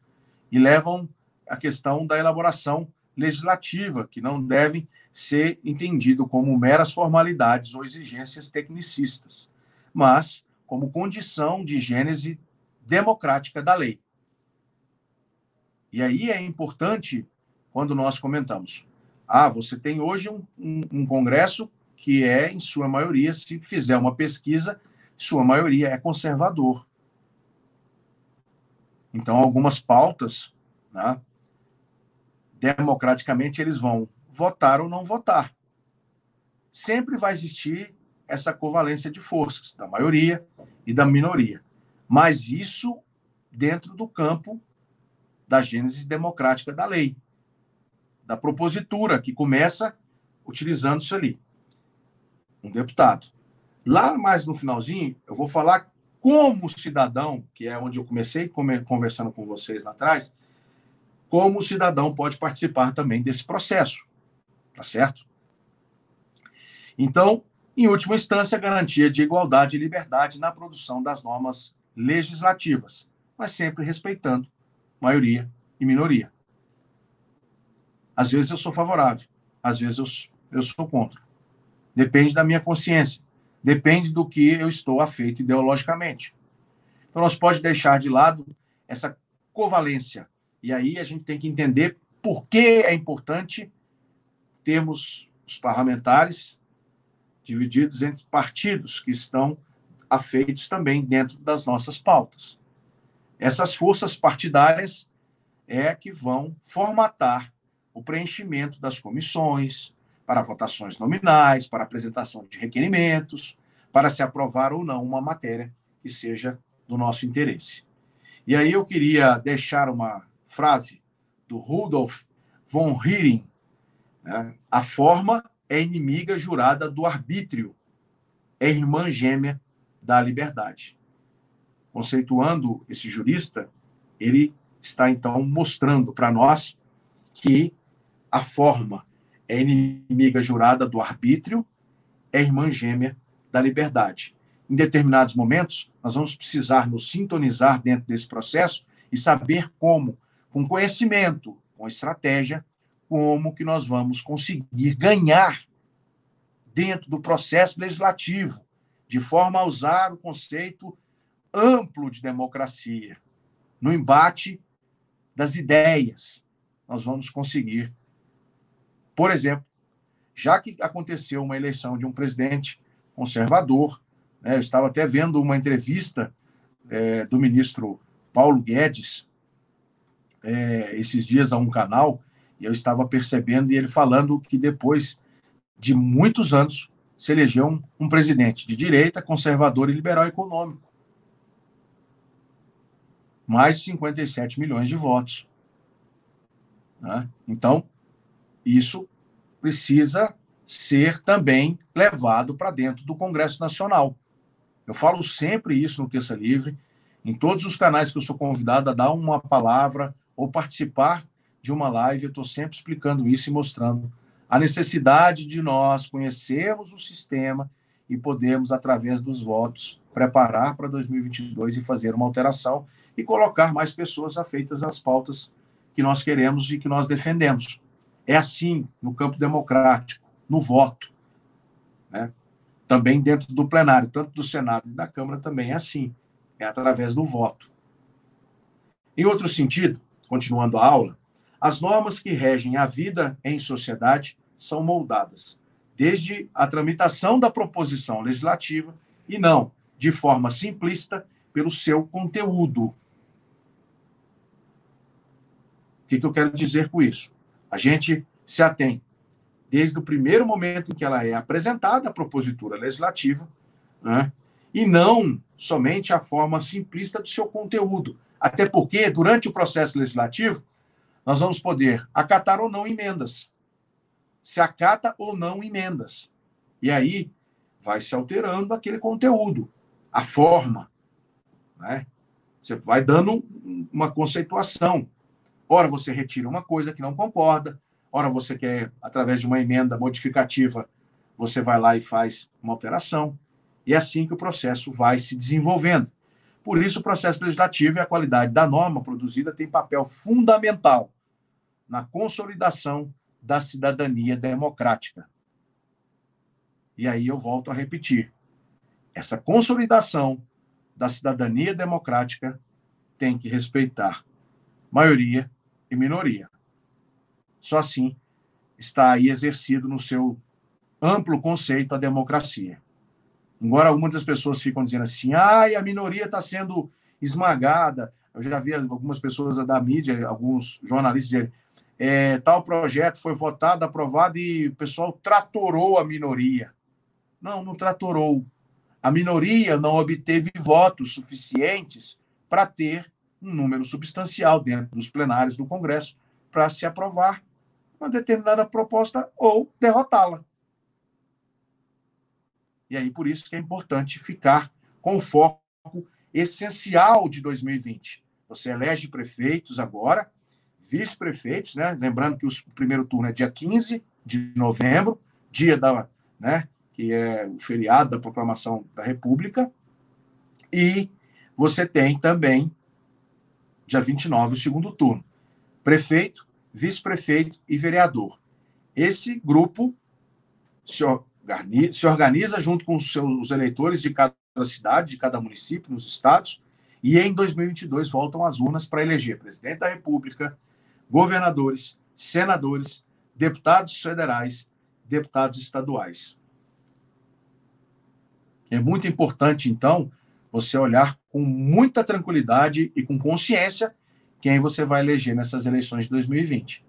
e levam a questão da elaboração legislativa, que não devem ser entendido como meras formalidades ou exigências tecnicistas, mas como condição de gênese democrática da lei. E aí é importante quando nós comentamos: ah, você tem hoje um, um, um Congresso que é, em sua maioria, se fizer uma pesquisa, sua maioria é conservador. Então, algumas pautas, né, democraticamente, eles vão votar ou não votar. Sempre vai existir essa covalência de forças, da maioria e da minoria. Mas isso dentro do campo da gênese democrática da lei, da propositura, que começa utilizando isso ali. Um deputado. Lá mais no finalzinho, eu vou falar como cidadão, que é onde eu comecei conversando com vocês lá atrás, como o cidadão pode participar também desse processo. Tá certo? Então, em última instância, garantia de igualdade e liberdade na produção das normas legislativas, mas sempre respeitando maioria e minoria. Às vezes eu sou favorável, às vezes eu, eu sou contra. Depende da minha consciência, depende do que eu estou afeito ideologicamente. Então, nós pode deixar de lado essa covalência. E aí a gente tem que entender por que é importante temos os parlamentares divididos entre partidos que estão afeitos também dentro das nossas pautas. Essas forças partidárias é que vão formatar o preenchimento das comissões para votações nominais, para apresentação de requerimentos, para se aprovar ou não uma matéria que seja do nosso interesse. E aí eu queria deixar uma frase do Rudolf von Heering, né? A forma é inimiga jurada do arbítrio, é irmã gêmea da liberdade. Conceituando esse jurista, ele está então mostrando para nós que a forma é inimiga jurada do arbítrio, é irmã gêmea da liberdade. Em determinados momentos, nós vamos precisar nos sintonizar dentro desse processo e saber como, com conhecimento, com estratégia, como que nós vamos conseguir ganhar dentro do processo legislativo, de forma a usar o conceito amplo de democracia, no embate das ideias, nós vamos conseguir. Por exemplo, já que aconteceu uma eleição de um presidente conservador, né, eu estava até vendo uma entrevista é, do ministro Paulo Guedes é, esses dias a um canal, e eu estava percebendo e ele falando que depois de muitos anos se elegeu um, um presidente de direita, conservador e liberal econômico. Mais de 57 milhões de votos. Né? Então, isso precisa ser também levado para dentro do Congresso Nacional. Eu falo sempre isso no Terça Livre, em todos os canais que eu sou convidado a dar uma palavra ou participar de uma live, eu estou sempre explicando isso e mostrando a necessidade de nós conhecermos o sistema e podermos, através dos votos, preparar para 2022 e fazer uma alteração e colocar mais pessoas afeitas às pautas que nós queremos e que nós defendemos. É assim no campo democrático, no voto. Né? Também dentro do plenário, tanto do Senado e da Câmara, também é assim. É através do voto. Em outro sentido, continuando a aula, as normas que regem a vida em sociedade são moldadas desde a tramitação da proposição legislativa e não, de forma simplista, pelo seu conteúdo. O que, que eu quero dizer com isso? A gente se atém, desde o primeiro momento em que ela é apresentada, a propositura legislativa, né, e não somente a forma simplista do seu conteúdo. Até porque, durante o processo legislativo, nós vamos poder acatar ou não emendas. Se acata ou não emendas. E aí vai se alterando aquele conteúdo, a forma. Né? Você vai dando uma conceituação. Ora, você retira uma coisa que não concorda, ora, você quer, através de uma emenda modificativa, você vai lá e faz uma alteração. E é assim que o processo vai se desenvolvendo. Por isso, o processo legislativo e a qualidade da norma produzida tem papel fundamental na consolidação da cidadania democrática. E aí eu volto a repetir: essa consolidação da cidadania democrática tem que respeitar maioria e minoria. Só assim está aí exercido no seu amplo conceito a democracia. Embora algumas das pessoas ficam dizendo assim, ah, a minoria está sendo esmagada. Eu já vi algumas pessoas da mídia, alguns jornalistas dizerem, é, tal projeto foi votado, aprovado e o pessoal tratorou a minoria. Não, não tratorou. A minoria não obteve votos suficientes para ter um número substancial dentro dos plenários do Congresso para se aprovar uma determinada proposta ou derrotá-la. E aí, por isso que é importante ficar com o foco essencial de 2020. Você elege prefeitos agora, vice-prefeitos, né? Lembrando que o primeiro turno é dia 15 de novembro, dia da, né, que é o feriado da proclamação da República. E você tem também dia 29 o segundo turno. Prefeito, vice-prefeito e vereador. Esse grupo se organiza junto com os seus eleitores de cada cidade, de cada município, nos estados, e em 2022 voltam às urnas para eleger presidente da República, governadores, senadores, deputados federais, deputados estaduais. É muito importante, então, você olhar com muita tranquilidade e com consciência quem você vai eleger nessas eleições de 2020,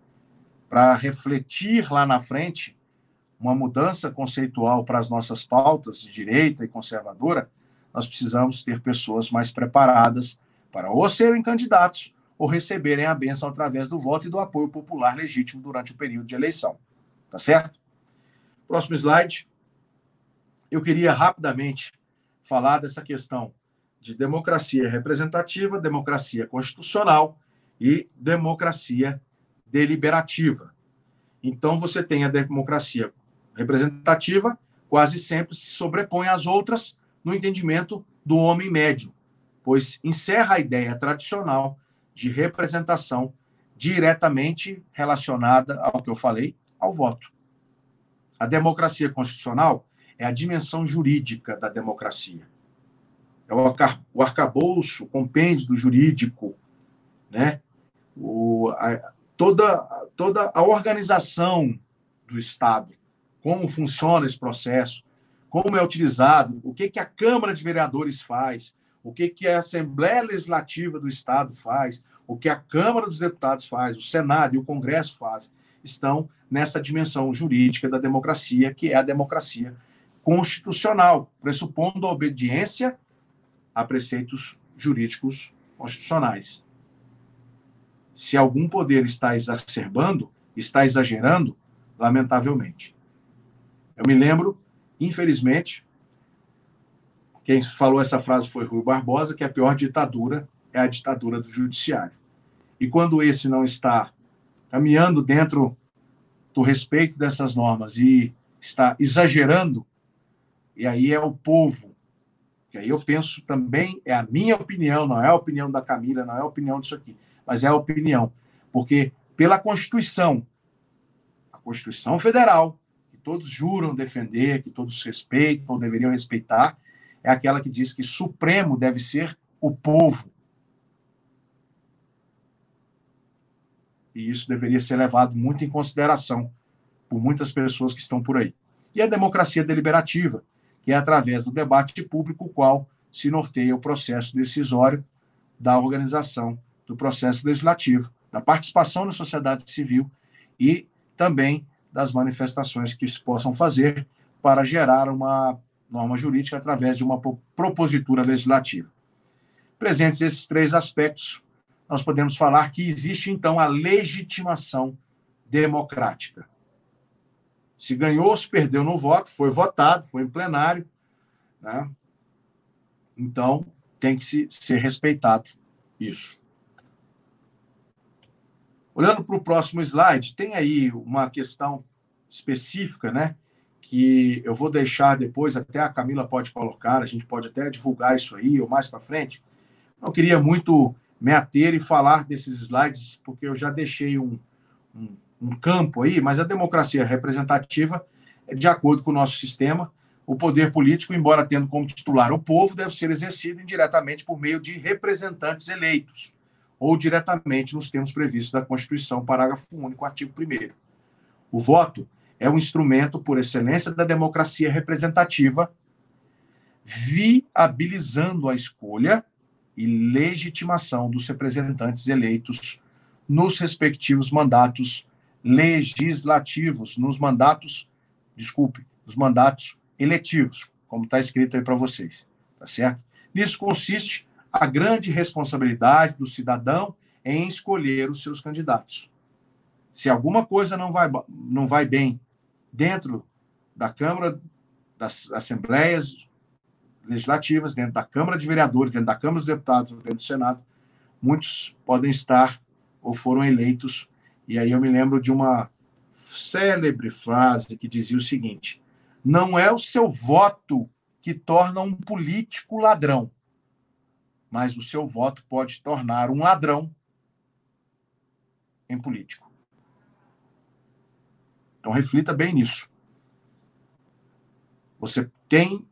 para refletir lá na frente uma mudança conceitual para as nossas pautas de direita e conservadora, nós precisamos ter pessoas mais preparadas para ou serem candidatos ou receberem a bênção através do voto e do apoio popular legítimo durante o período de eleição. Tá certo? Próximo slide. Eu queria rapidamente falar dessa questão de democracia representativa, democracia constitucional e democracia deliberativa. Então, você tem a democracia representativa quase sempre se sobrepõe às outras no entendimento do homem médio, pois encerra a ideia tradicional de representação diretamente relacionada ao que eu falei, ao voto. A democracia constitucional é a dimensão jurídica da democracia. É o arcabouço, o compêndio do jurídico, né? O, a, toda, toda a organização do Estado, como funciona esse processo, como é utilizado, o que, que a Câmara de Vereadores faz, o que, que a Assembleia Legislativa do Estado faz, o que a Câmara dos Deputados faz, o Senado e o Congresso fazem, estão nessa dimensão jurídica da democracia, que é a democracia constitucional, pressupondo a obediência a preceitos jurídicos constitucionais. Se algum poder está exacerbando, está exagerando, lamentavelmente. Eu me lembro, infelizmente, quem falou essa frase foi Rui Barbosa, que a pior ditadura é a ditadura do judiciário. E quando esse não está caminhando dentro do respeito dessas normas e está exagerando, e aí é o povo, que aí eu penso também, é a minha opinião, não é a opinião da Camila, não é a opinião disso aqui, mas é a opinião, porque pela Constituição, a Constituição Federal, que todos juram defender, que todos respeitam, deveriam respeitar, é aquela que diz que supremo deve ser o povo. E isso deveria ser levado muito em consideração por muitas pessoas que estão por aí. E a democracia deliberativa, que é através do debate público, o qual se norteia o processo decisório da organização do processo legislativo, da participação da sociedade civil e também das manifestações que se possam fazer para gerar uma norma jurídica através de uma propositura legislativa. Presentes esses três aspectos, nós podemos falar que existe, então, a legitimação democrática. Se ganhou, se perdeu no voto, foi votado, foi em plenário, né? Então, tem que se, ser respeitado isso. Olhando para o próximo slide, tem aí uma questão específica, né? Que eu vou deixar depois, até a Camila pode colocar, a gente pode até divulgar isso aí ou mais para frente. Não queria muito me ater e falar desses slides, porque eu já deixei um, um um campo aí, mas a democracia representativa de acordo com o nosso sistema. O poder político, embora tendo como titular o povo, deve ser exercido indiretamente por meio de representantes eleitos, ou diretamente nos termos previstos da Constituição, parágrafo único, artigo 1. O voto é um instrumento por excelência da democracia representativa, viabilizando a escolha e legitimação dos representantes eleitos nos respectivos mandatos legislativos, nos mandatos, desculpe, nos mandatos eletivos, como está escrito aí para vocês, tá certo? Nisso consiste a grande responsabilidade do cidadão em escolher os seus candidatos. Se alguma coisa não vai, não vai bem dentro da Câmara, das Assembleias Legislativas, dentro da Câmara de Vereadores, dentro da Câmara dos Deputados, dentro do Senado, muitos podem estar ou foram eleitos e aí eu me lembro de uma célebre frase que dizia o seguinte: não é o seu voto que torna um político ladrão, mas o seu voto pode tornar um ladrão em político. Então reflita bem nisso. Você tem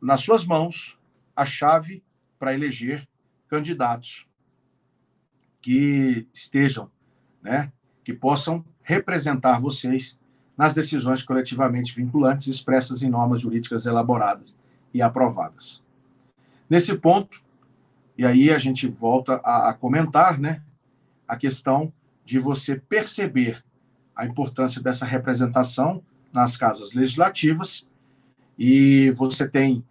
nas suas mãos a chave para eleger candidatos que estejam né, que possam representar vocês nas decisões coletivamente vinculantes expressas em normas jurídicas elaboradas e aprovadas. Nesse ponto, e aí a gente volta a, a comentar, né, a questão de você perceber a importância dessa representação nas casas legislativas e você tem,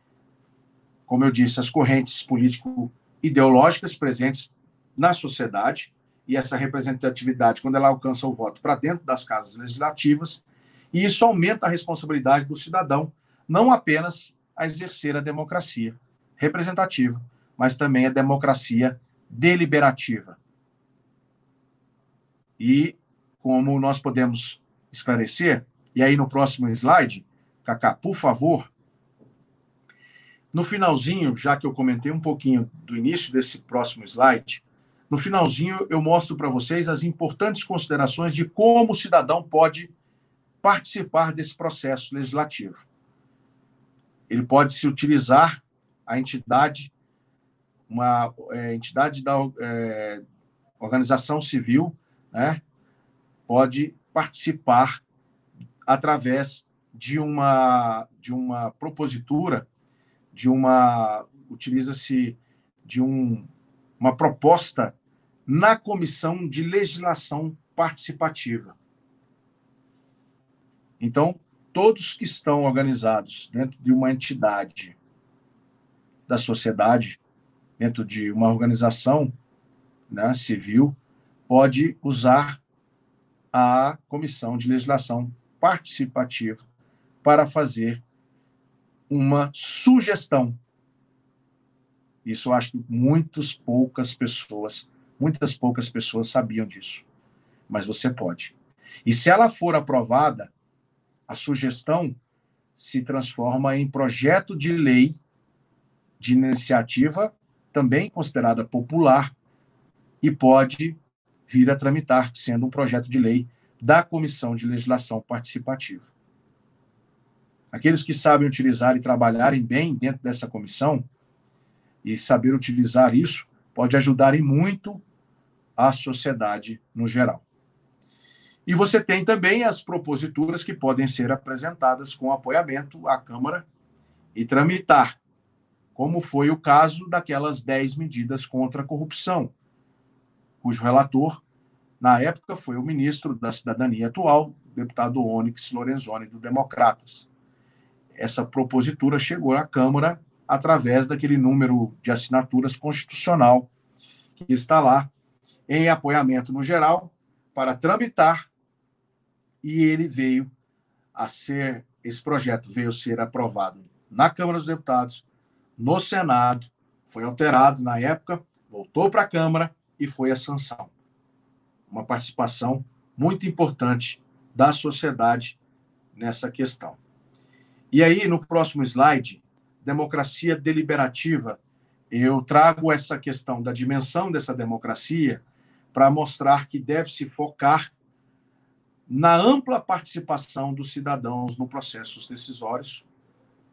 como eu disse, as correntes político-ideológicas presentes na sociedade, e essa representatividade, quando ela alcança o voto para dentro das casas legislativas, e isso aumenta a responsabilidade do cidadão, não apenas a exercer a democracia representativa, mas também a democracia deliberativa. E como nós podemos esclarecer, e aí no próximo slide, Cacá, por favor, no finalzinho, já que eu comentei um pouquinho do início desse próximo slide, No finalzinho, eu mostro para vocês as importantes considerações de como o cidadão pode participar desse processo legislativo. Ele pode se utilizar a entidade, uma é, entidade da é, organização civil, né, pode participar através de uma de uma propositura, de uma utiliza-se de um, uma proposta na comissão de legislação participativa. Então, todos que estão organizados dentro de uma entidade da sociedade, dentro de uma organização né, civil, pode usar a comissão de legislação participativa para fazer uma sugestão. Isso eu acho que muitas poucas pessoas, muitas poucas pessoas sabiam disso. Mas você pode. E se ela for aprovada, a sugestão se transforma em projeto de lei de iniciativa, também considerada popular, e pode vir a tramitar, sendo um projeto de lei da Comissão de Legislação Participativa. Aqueles que sabem utilizar e trabalharem bem dentro dessa comissão e saber utilizar isso pode ajudar em muito a sociedade no geral. E você tem também as proposituras que podem ser apresentadas com apoiamento à Câmara e tramitar, como foi o caso daquelas 10 medidas contra a corrupção, cujo relator, na época, foi o ministro da Cidadania atual, deputado Onyx Lorenzoni, do Democratas. Essa propositura chegou à Câmara através daquele número de assinaturas constitucional que está lá em apoiamento no geral para tramitar e ele veio a ser, esse projeto veio a ser aprovado na Câmara dos Deputados, no Senado, foi alterado na época, voltou para a Câmara e foi a sanção. Uma participação muito importante da sociedade nessa questão. E aí, no próximo slide, democracia deliberativa, eu trago essa questão da dimensão dessa democracia para mostrar que deve se focar na ampla participação dos cidadãos no processos decisórios,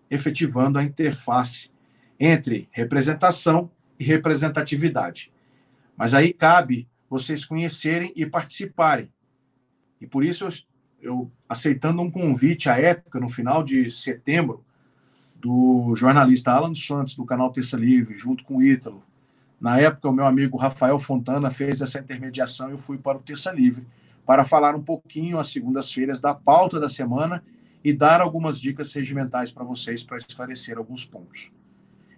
efetivando a interface entre representação e representatividade. Mas aí cabe vocês conhecerem e participarem. E por isso eu, eu aceitando um convite à época, no final de setembro, do jornalista Alan Santos, do canal Terça Livre, junto com o Ítalo. Na época, o meu amigo Rafael Fontana fez essa intermediação e eu fui para o Terça Livre para falar um pouquinho às segundas-feiras da pauta da semana e dar algumas dicas regimentais para vocês para esclarecer alguns pontos.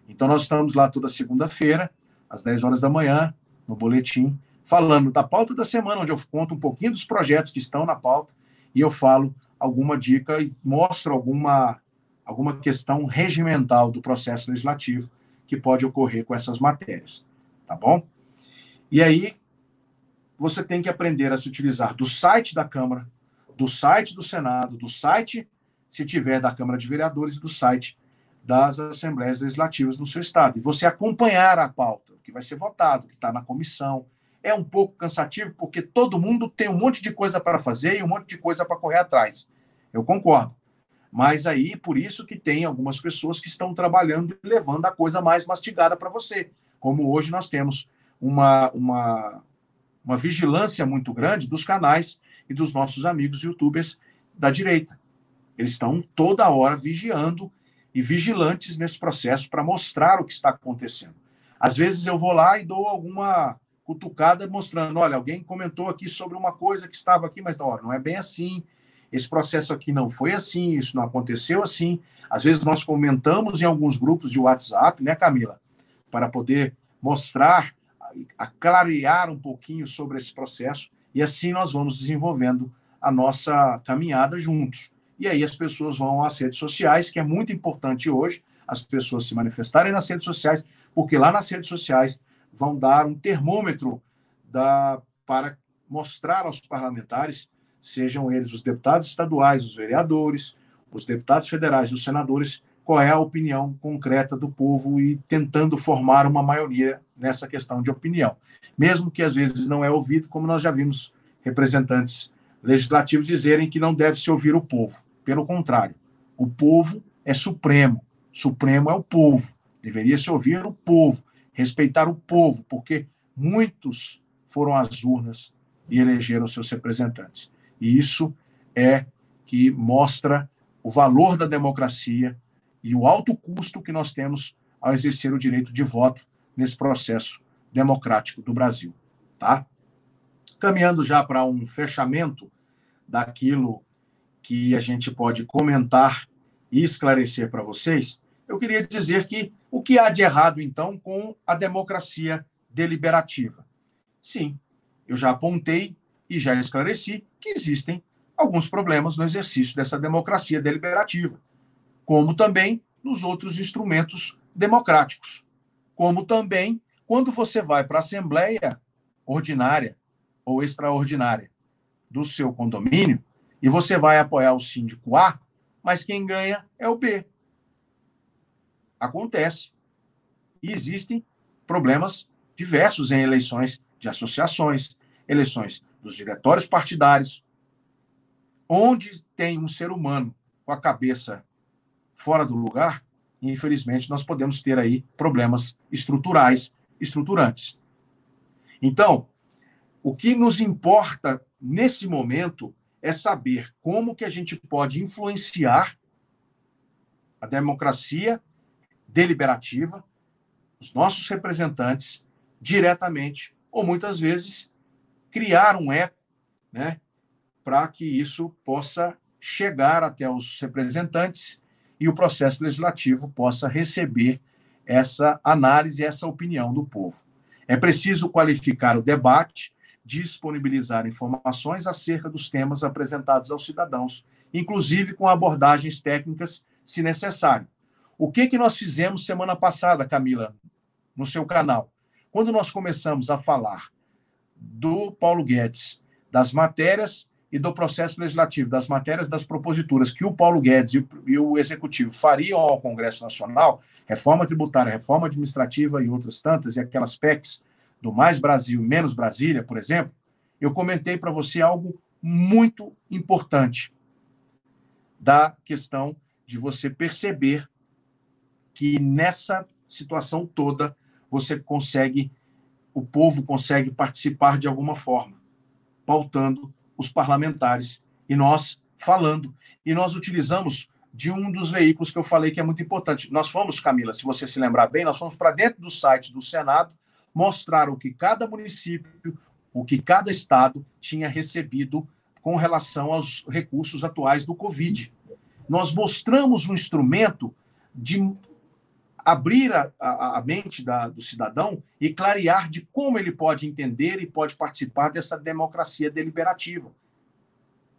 Então, nós estamos lá toda segunda-feira, às 10 horas da manhã, no boletim, falando da pauta da semana, onde eu conto um pouquinho dos projetos que estão na pauta e eu falo alguma dica e mostro alguma, alguma questão regimental do processo legislativo que pode ocorrer com essas matérias. Tá bom? E aí, você tem que aprender a se utilizar do site da Câmara, do site do Senado, do site, se tiver, da Câmara de Vereadores e do site das Assembleias Legislativas no seu estado. E você acompanhar a pauta, que vai ser votado, que está na comissão. É um pouco cansativo, porque todo mundo tem um monte de coisa para fazer e um monte de coisa para correr atrás. Eu concordo. Mas aí, por isso que tem algumas pessoas que estão trabalhando e levando a coisa mais mastigada para você. Como hoje nós temos uma, uma, uma vigilância muito grande dos canais e dos nossos amigos youtubers da direita. Eles estão toda hora vigiando e vigilantes nesse processo para mostrar o que está acontecendo. Às vezes eu vou lá e dou alguma cutucada mostrando, olha, alguém comentou aqui sobre uma coisa que estava aqui, mas não, não é bem assim. Esse processo aqui não foi assim, isso não aconteceu assim. Às vezes nós comentamos em alguns grupos de WhatsApp, né, Camila, para poder mostrar a clarear um pouquinho sobre esse processo e assim nós vamos desenvolvendo a nossa caminhada juntos. E aí as pessoas vão às redes sociais, que é muito importante hoje as pessoas se manifestarem nas redes sociais, porque lá nas redes sociais vão dar um termômetro da, para mostrar aos parlamentares, sejam eles os deputados estaduais, os vereadores, os deputados federais, os senadores, qual é a opinião concreta do povo e tentando formar uma maioria nessa questão de opinião. Mesmo que às vezes não é ouvido, como nós já vimos representantes legislativos dizerem que não deve se ouvir o povo. Pelo contrário, o povo é supremo. Supremo é o povo. Deveria se ouvir o povo, respeitar o povo, porque muitos foram às urnas e elegeram seus representantes. E isso é que mostra o valor da democracia e o alto custo que nós temos ao exercer o direito de voto nesse processo democrático do Brasil, tá? Caminhando já para um fechamento daquilo que a gente pode comentar e esclarecer para vocês, eu queria dizer que o que há de errado então com a democracia deliberativa? Sim, eu já apontei e já esclareci que existem alguns problemas no exercício dessa democracia deliberativa, como também nos outros instrumentos democráticos, como também quando você vai para a assembleia ordinária ou extraordinária do seu condomínio e você vai apoiar o síndico A, mas quem ganha é o B. Acontece. E existem problemas diversos em eleições de associações, eleições dos diretórios partidários, onde tem um ser humano com a cabeça fora do lugar, infelizmente nós podemos ter aí problemas estruturais, estruturantes. Então, o que nos importa nesse momento é saber como que a gente pode influenciar a democracia deliberativa, os nossos representantes diretamente ou muitas vezes criar um eco, né, para que isso possa chegar até os representantes e o processo legislativo possa receber essa análise, essa opinião do povo. É preciso qualificar o debate, disponibilizar informações acerca dos temas apresentados aos cidadãos, inclusive com abordagens técnicas, se necessário. O que, que nós fizemos semana passada, Camila, no seu canal? Quando nós começamos a falar do Paulo Guedes, das matérias e do processo legislativo, das matérias das proposituras que o Paulo Guedes e o, Executivo fariam ao Congresso Nacional, reforma tributária, reforma administrativa e outras tantas, e aquelas PECs do Mais Brasil, Menos Brasília, por exemplo, eu comentei para você algo muito importante da questão de você perceber que nessa situação toda você consegue, o povo consegue participar de alguma forma, pautando os parlamentares e nós falando. E nós utilizamos de um dos veículos que eu falei que é muito importante. Nós fomos, Camila, se você se lembrar bem, nós fomos para dentro do site do Senado mostrar o que cada município, o que cada estado tinha recebido com relação aos recursos atuais do Covid. Nós mostramos um instrumento de abrir a, a, a mente da, do cidadão e clarear de como ele pode entender e pode participar dessa democracia deliberativa.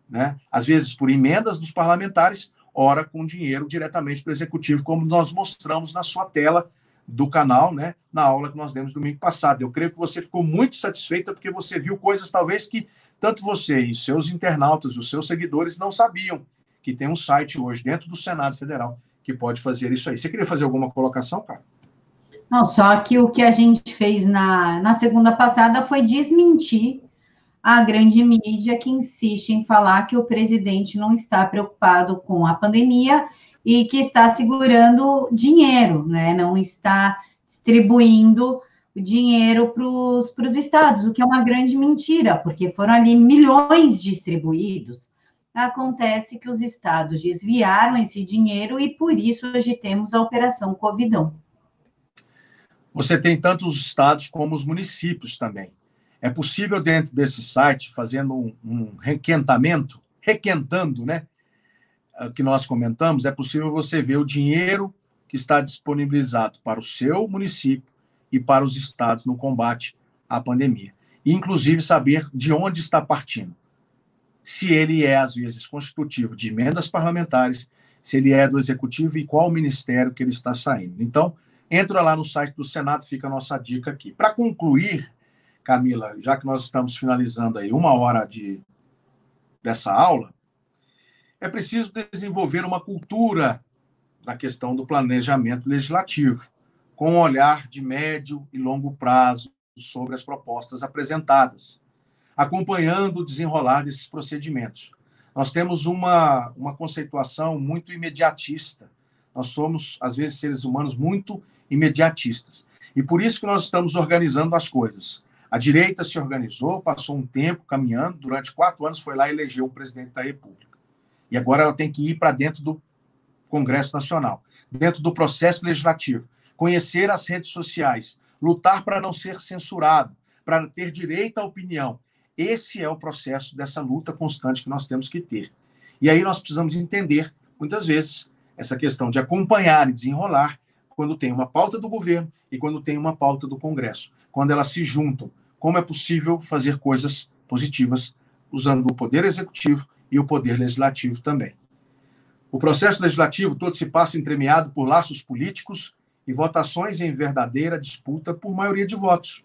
Né? Às vezes por emendas dos parlamentares, ora com dinheiro diretamente do executivo, como nós mostramos na sua tela do canal, né, na aula que nós demos domingo passado. Eu creio que você ficou muito satisfeita porque você viu coisas talvez que tanto você e seus internautas, os seus seguidores não sabiam que tem um site hoje dentro do Senado Federal que pode fazer isso aí. Você queria fazer alguma colocação, cara? Não, só que o que a gente fez na, na segunda passada foi desmentir a grande mídia que insiste em falar que o presidente não está preocupado com a pandemia e que está segurando dinheiro, né? Não está distribuindo dinheiro para os estados, o que é uma grande mentira, porque foram ali milhões distribuídos acontece que os estados desviaram esse dinheiro e por isso hoje temos a Operação Covidão. Você tem tanto os estados como os municípios também. É possível, dentro desse site, fazendo um, um requentamento, requentando, né? Que nós comentamos, é possível você ver o dinheiro que está disponibilizado para o seu município e para os estados no combate à pandemia. Inclusive, saber de onde está partindo se ele é, às vezes, constitutivo de emendas parlamentares, se ele é do executivo e qual ministério que ele está saindo. Então, entra lá no site do Senado, fica a nossa dica aqui. Para concluir, Camila, já que nós estamos finalizando aí uma hora de, dessa aula, é preciso desenvolver uma cultura na questão do planejamento legislativo, com um olhar de médio e longo prazo sobre as propostas apresentadas, acompanhando o desenrolar desses procedimentos. Nós temos uma, uma conceituação muito imediatista. Nós somos, às vezes, seres humanos muito imediatistas. E por isso que nós estamos organizando as coisas. A direita se organizou, passou um tempo caminhando, durante quatro anos foi lá e elegeu o presidente da República. E agora ela tem que ir para dentro do Congresso Nacional, dentro do processo legislativo, conhecer as redes sociais, lutar para não ser censurado, para ter direito à opinião. Esse é o processo dessa luta constante que nós temos que ter. E aí nós precisamos entender, muitas vezes, essa questão de acompanhar e desenrolar quando tem uma pauta do governo e quando tem uma pauta do Congresso. Quando elas se juntam, como é possível fazer coisas positivas usando o poder executivo e o poder legislativo também. O processo legislativo todo se passa entremeado por laços políticos e votações em verdadeira disputa por maioria de votos,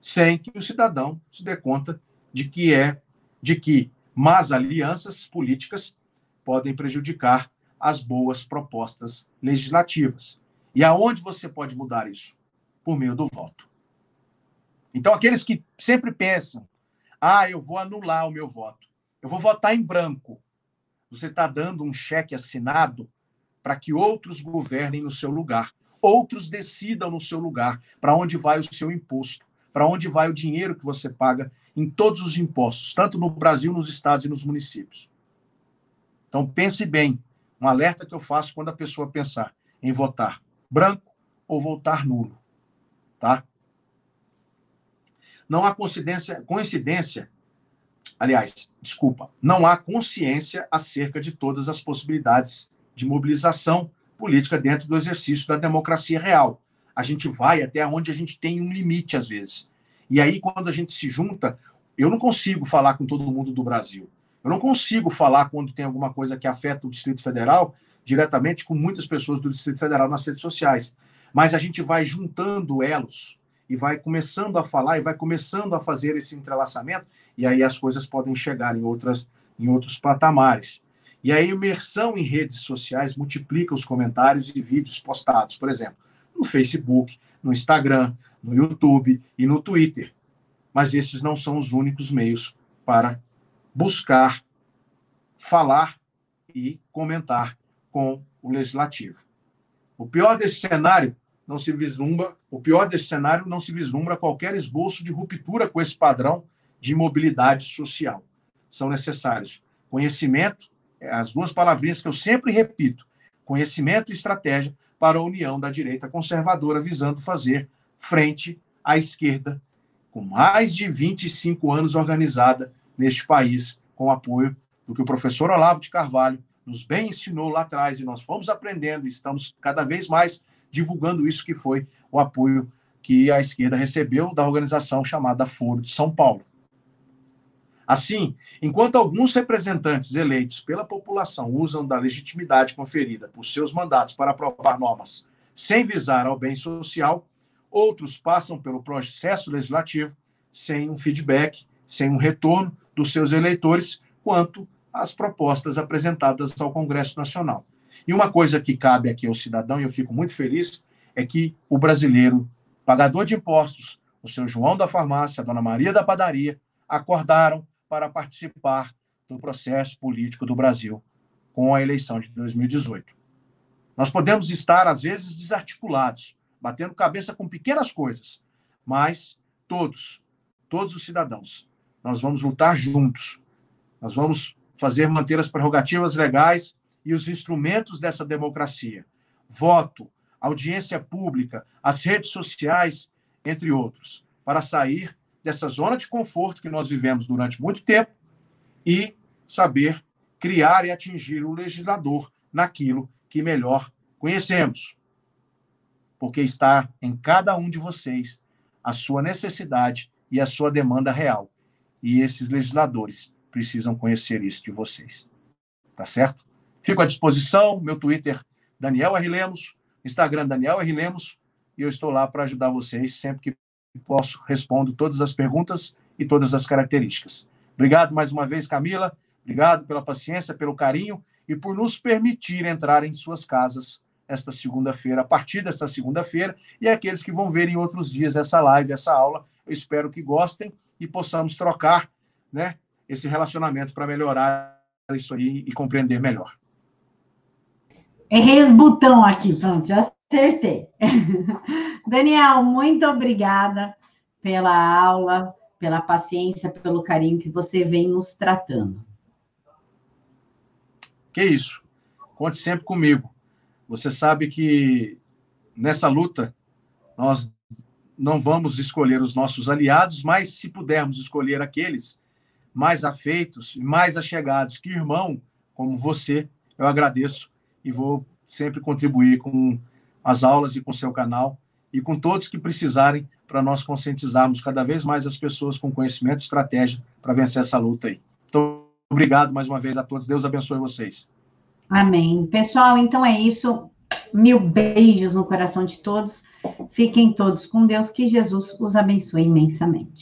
sem que o cidadão se dê conta de que é de que más alianças políticas podem prejudicar as boas propostas legislativas. E aonde você pode mudar isso? Por meio do voto. Então, aqueles que sempre pensam, ah, eu vou anular o meu voto, eu vou votar em branco. Você está dando um cheque assinado para que outros governem no seu lugar, outros decidam no seu lugar para onde vai o seu imposto, para onde vai o dinheiro que você paga em todos os impostos, tanto no Brasil, nos estados e nos municípios. Então, pense bem, um alerta que eu faço quando a pessoa pensar em votar branco ou votar nulo, tá? Não há coincidência, coincidência, aliás, desculpa, não há consciência acerca de todas as possibilidades de mobilização política dentro do exercício da democracia real. A gente vai até onde a gente tem um limite às vezes. E aí quando a gente se junta, eu não consigo falar com todo mundo do Brasil. Eu não consigo falar quando tem alguma coisa que afeta o Distrito Federal diretamente com muitas pessoas do Distrito Federal nas redes sociais. Mas a gente vai juntando elos e vai começando a falar e vai começando a fazer esse entrelaçamento, e aí as coisas podem chegar em, outras, em outros patamares. E a imersão em redes sociais multiplica os comentários e vídeos postados, por exemplo, no Facebook, no Instagram, no YouTube e no Twitter. Mas esses não são os únicos meios para buscar, falar e comentar com o legislativo. O pior desse cenário não se vislumbra, o pior desse cenário não se vislumbra qualquer esboço de ruptura com esse padrão de mobilidade social. São necessários conhecimento, as duas palavrinhas que eu sempre repito, conhecimento e estratégia para a união da direita conservadora visando fazer frente à esquerda com mais de 25 anos organizada neste país com apoio do que o professor Olavo de Carvalho nos bem ensinou lá atrás e nós fomos aprendendo e estamos cada vez mais divulgando isso que foi o apoio que a esquerda recebeu da organização chamada Foro de São Paulo. Assim, enquanto alguns representantes eleitos pela população usam da legitimidade conferida por seus mandatos para aprovar normas sem visar ao bem social, outros passam pelo processo legislativo sem um feedback, sem um retorno dos seus eleitores quanto as propostas apresentadas ao Congresso Nacional. E uma coisa que cabe aqui ao cidadão, e eu fico muito feliz, é que o brasileiro, pagador de impostos, o seu João da farmácia, a dona Maria da padaria, acordaram para participar do processo político do Brasil com a eleição de 2018. Nós podemos estar, às vezes, desarticulados, batendo cabeça com pequenas coisas, mas todos, todos os cidadãos, nós vamos lutar juntos. Nós vamos fazer manter as prerrogativas legais e os instrumentos dessa democracia. Voto, audiência pública, as redes sociais, entre outros, para sair dessa zona de conforto que nós vivemos durante muito tempo e saber criar e atingir o legislador naquilo que melhor conhecemos. Porque está em cada um de vocês a sua necessidade e a sua demanda real. E esses legisladores precisam conhecer isso de vocês. Tá certo? Fico à disposição, meu Twitter, Daniel R. Lemos, Instagram, Daniel R. Lemos, e eu estou lá para ajudar vocês sempre que posso, respondo todas as perguntas e todas as características. Obrigado mais uma vez, Camila. Obrigado pela paciência, pelo carinho e por nos permitir entrar em suas casas esta segunda-feira, a partir dessa segunda-feira, e aqueles que vão ver em outros dias essa live, essa aula. Eu espero que gostem e possamos trocar né, esse relacionamento para melhorar isso aí e compreender melhor. Errei os botão aqui, pronto, já acertei. Daniel, muito obrigada pela aula, pela paciência, pelo carinho que você vem nos tratando. Que isso. Conte sempre comigo. Você sabe que nessa luta nós não vamos escolher os nossos aliados, mas se pudermos escolher aqueles mais afeitos, mais achegados que irmão, como você, eu agradeço e vou sempre contribuir com as aulas e com seu canal e com todos que precisarem para nós conscientizarmos cada vez mais as pessoas com conhecimento e estratégia para vencer essa luta aí. Então, obrigado mais uma vez a todos. Deus abençoe vocês. Amém. Pessoal, então é isso. Mil beijos no coração de todos. Fiquem todos com Deus. Que Jesus os abençoe imensamente.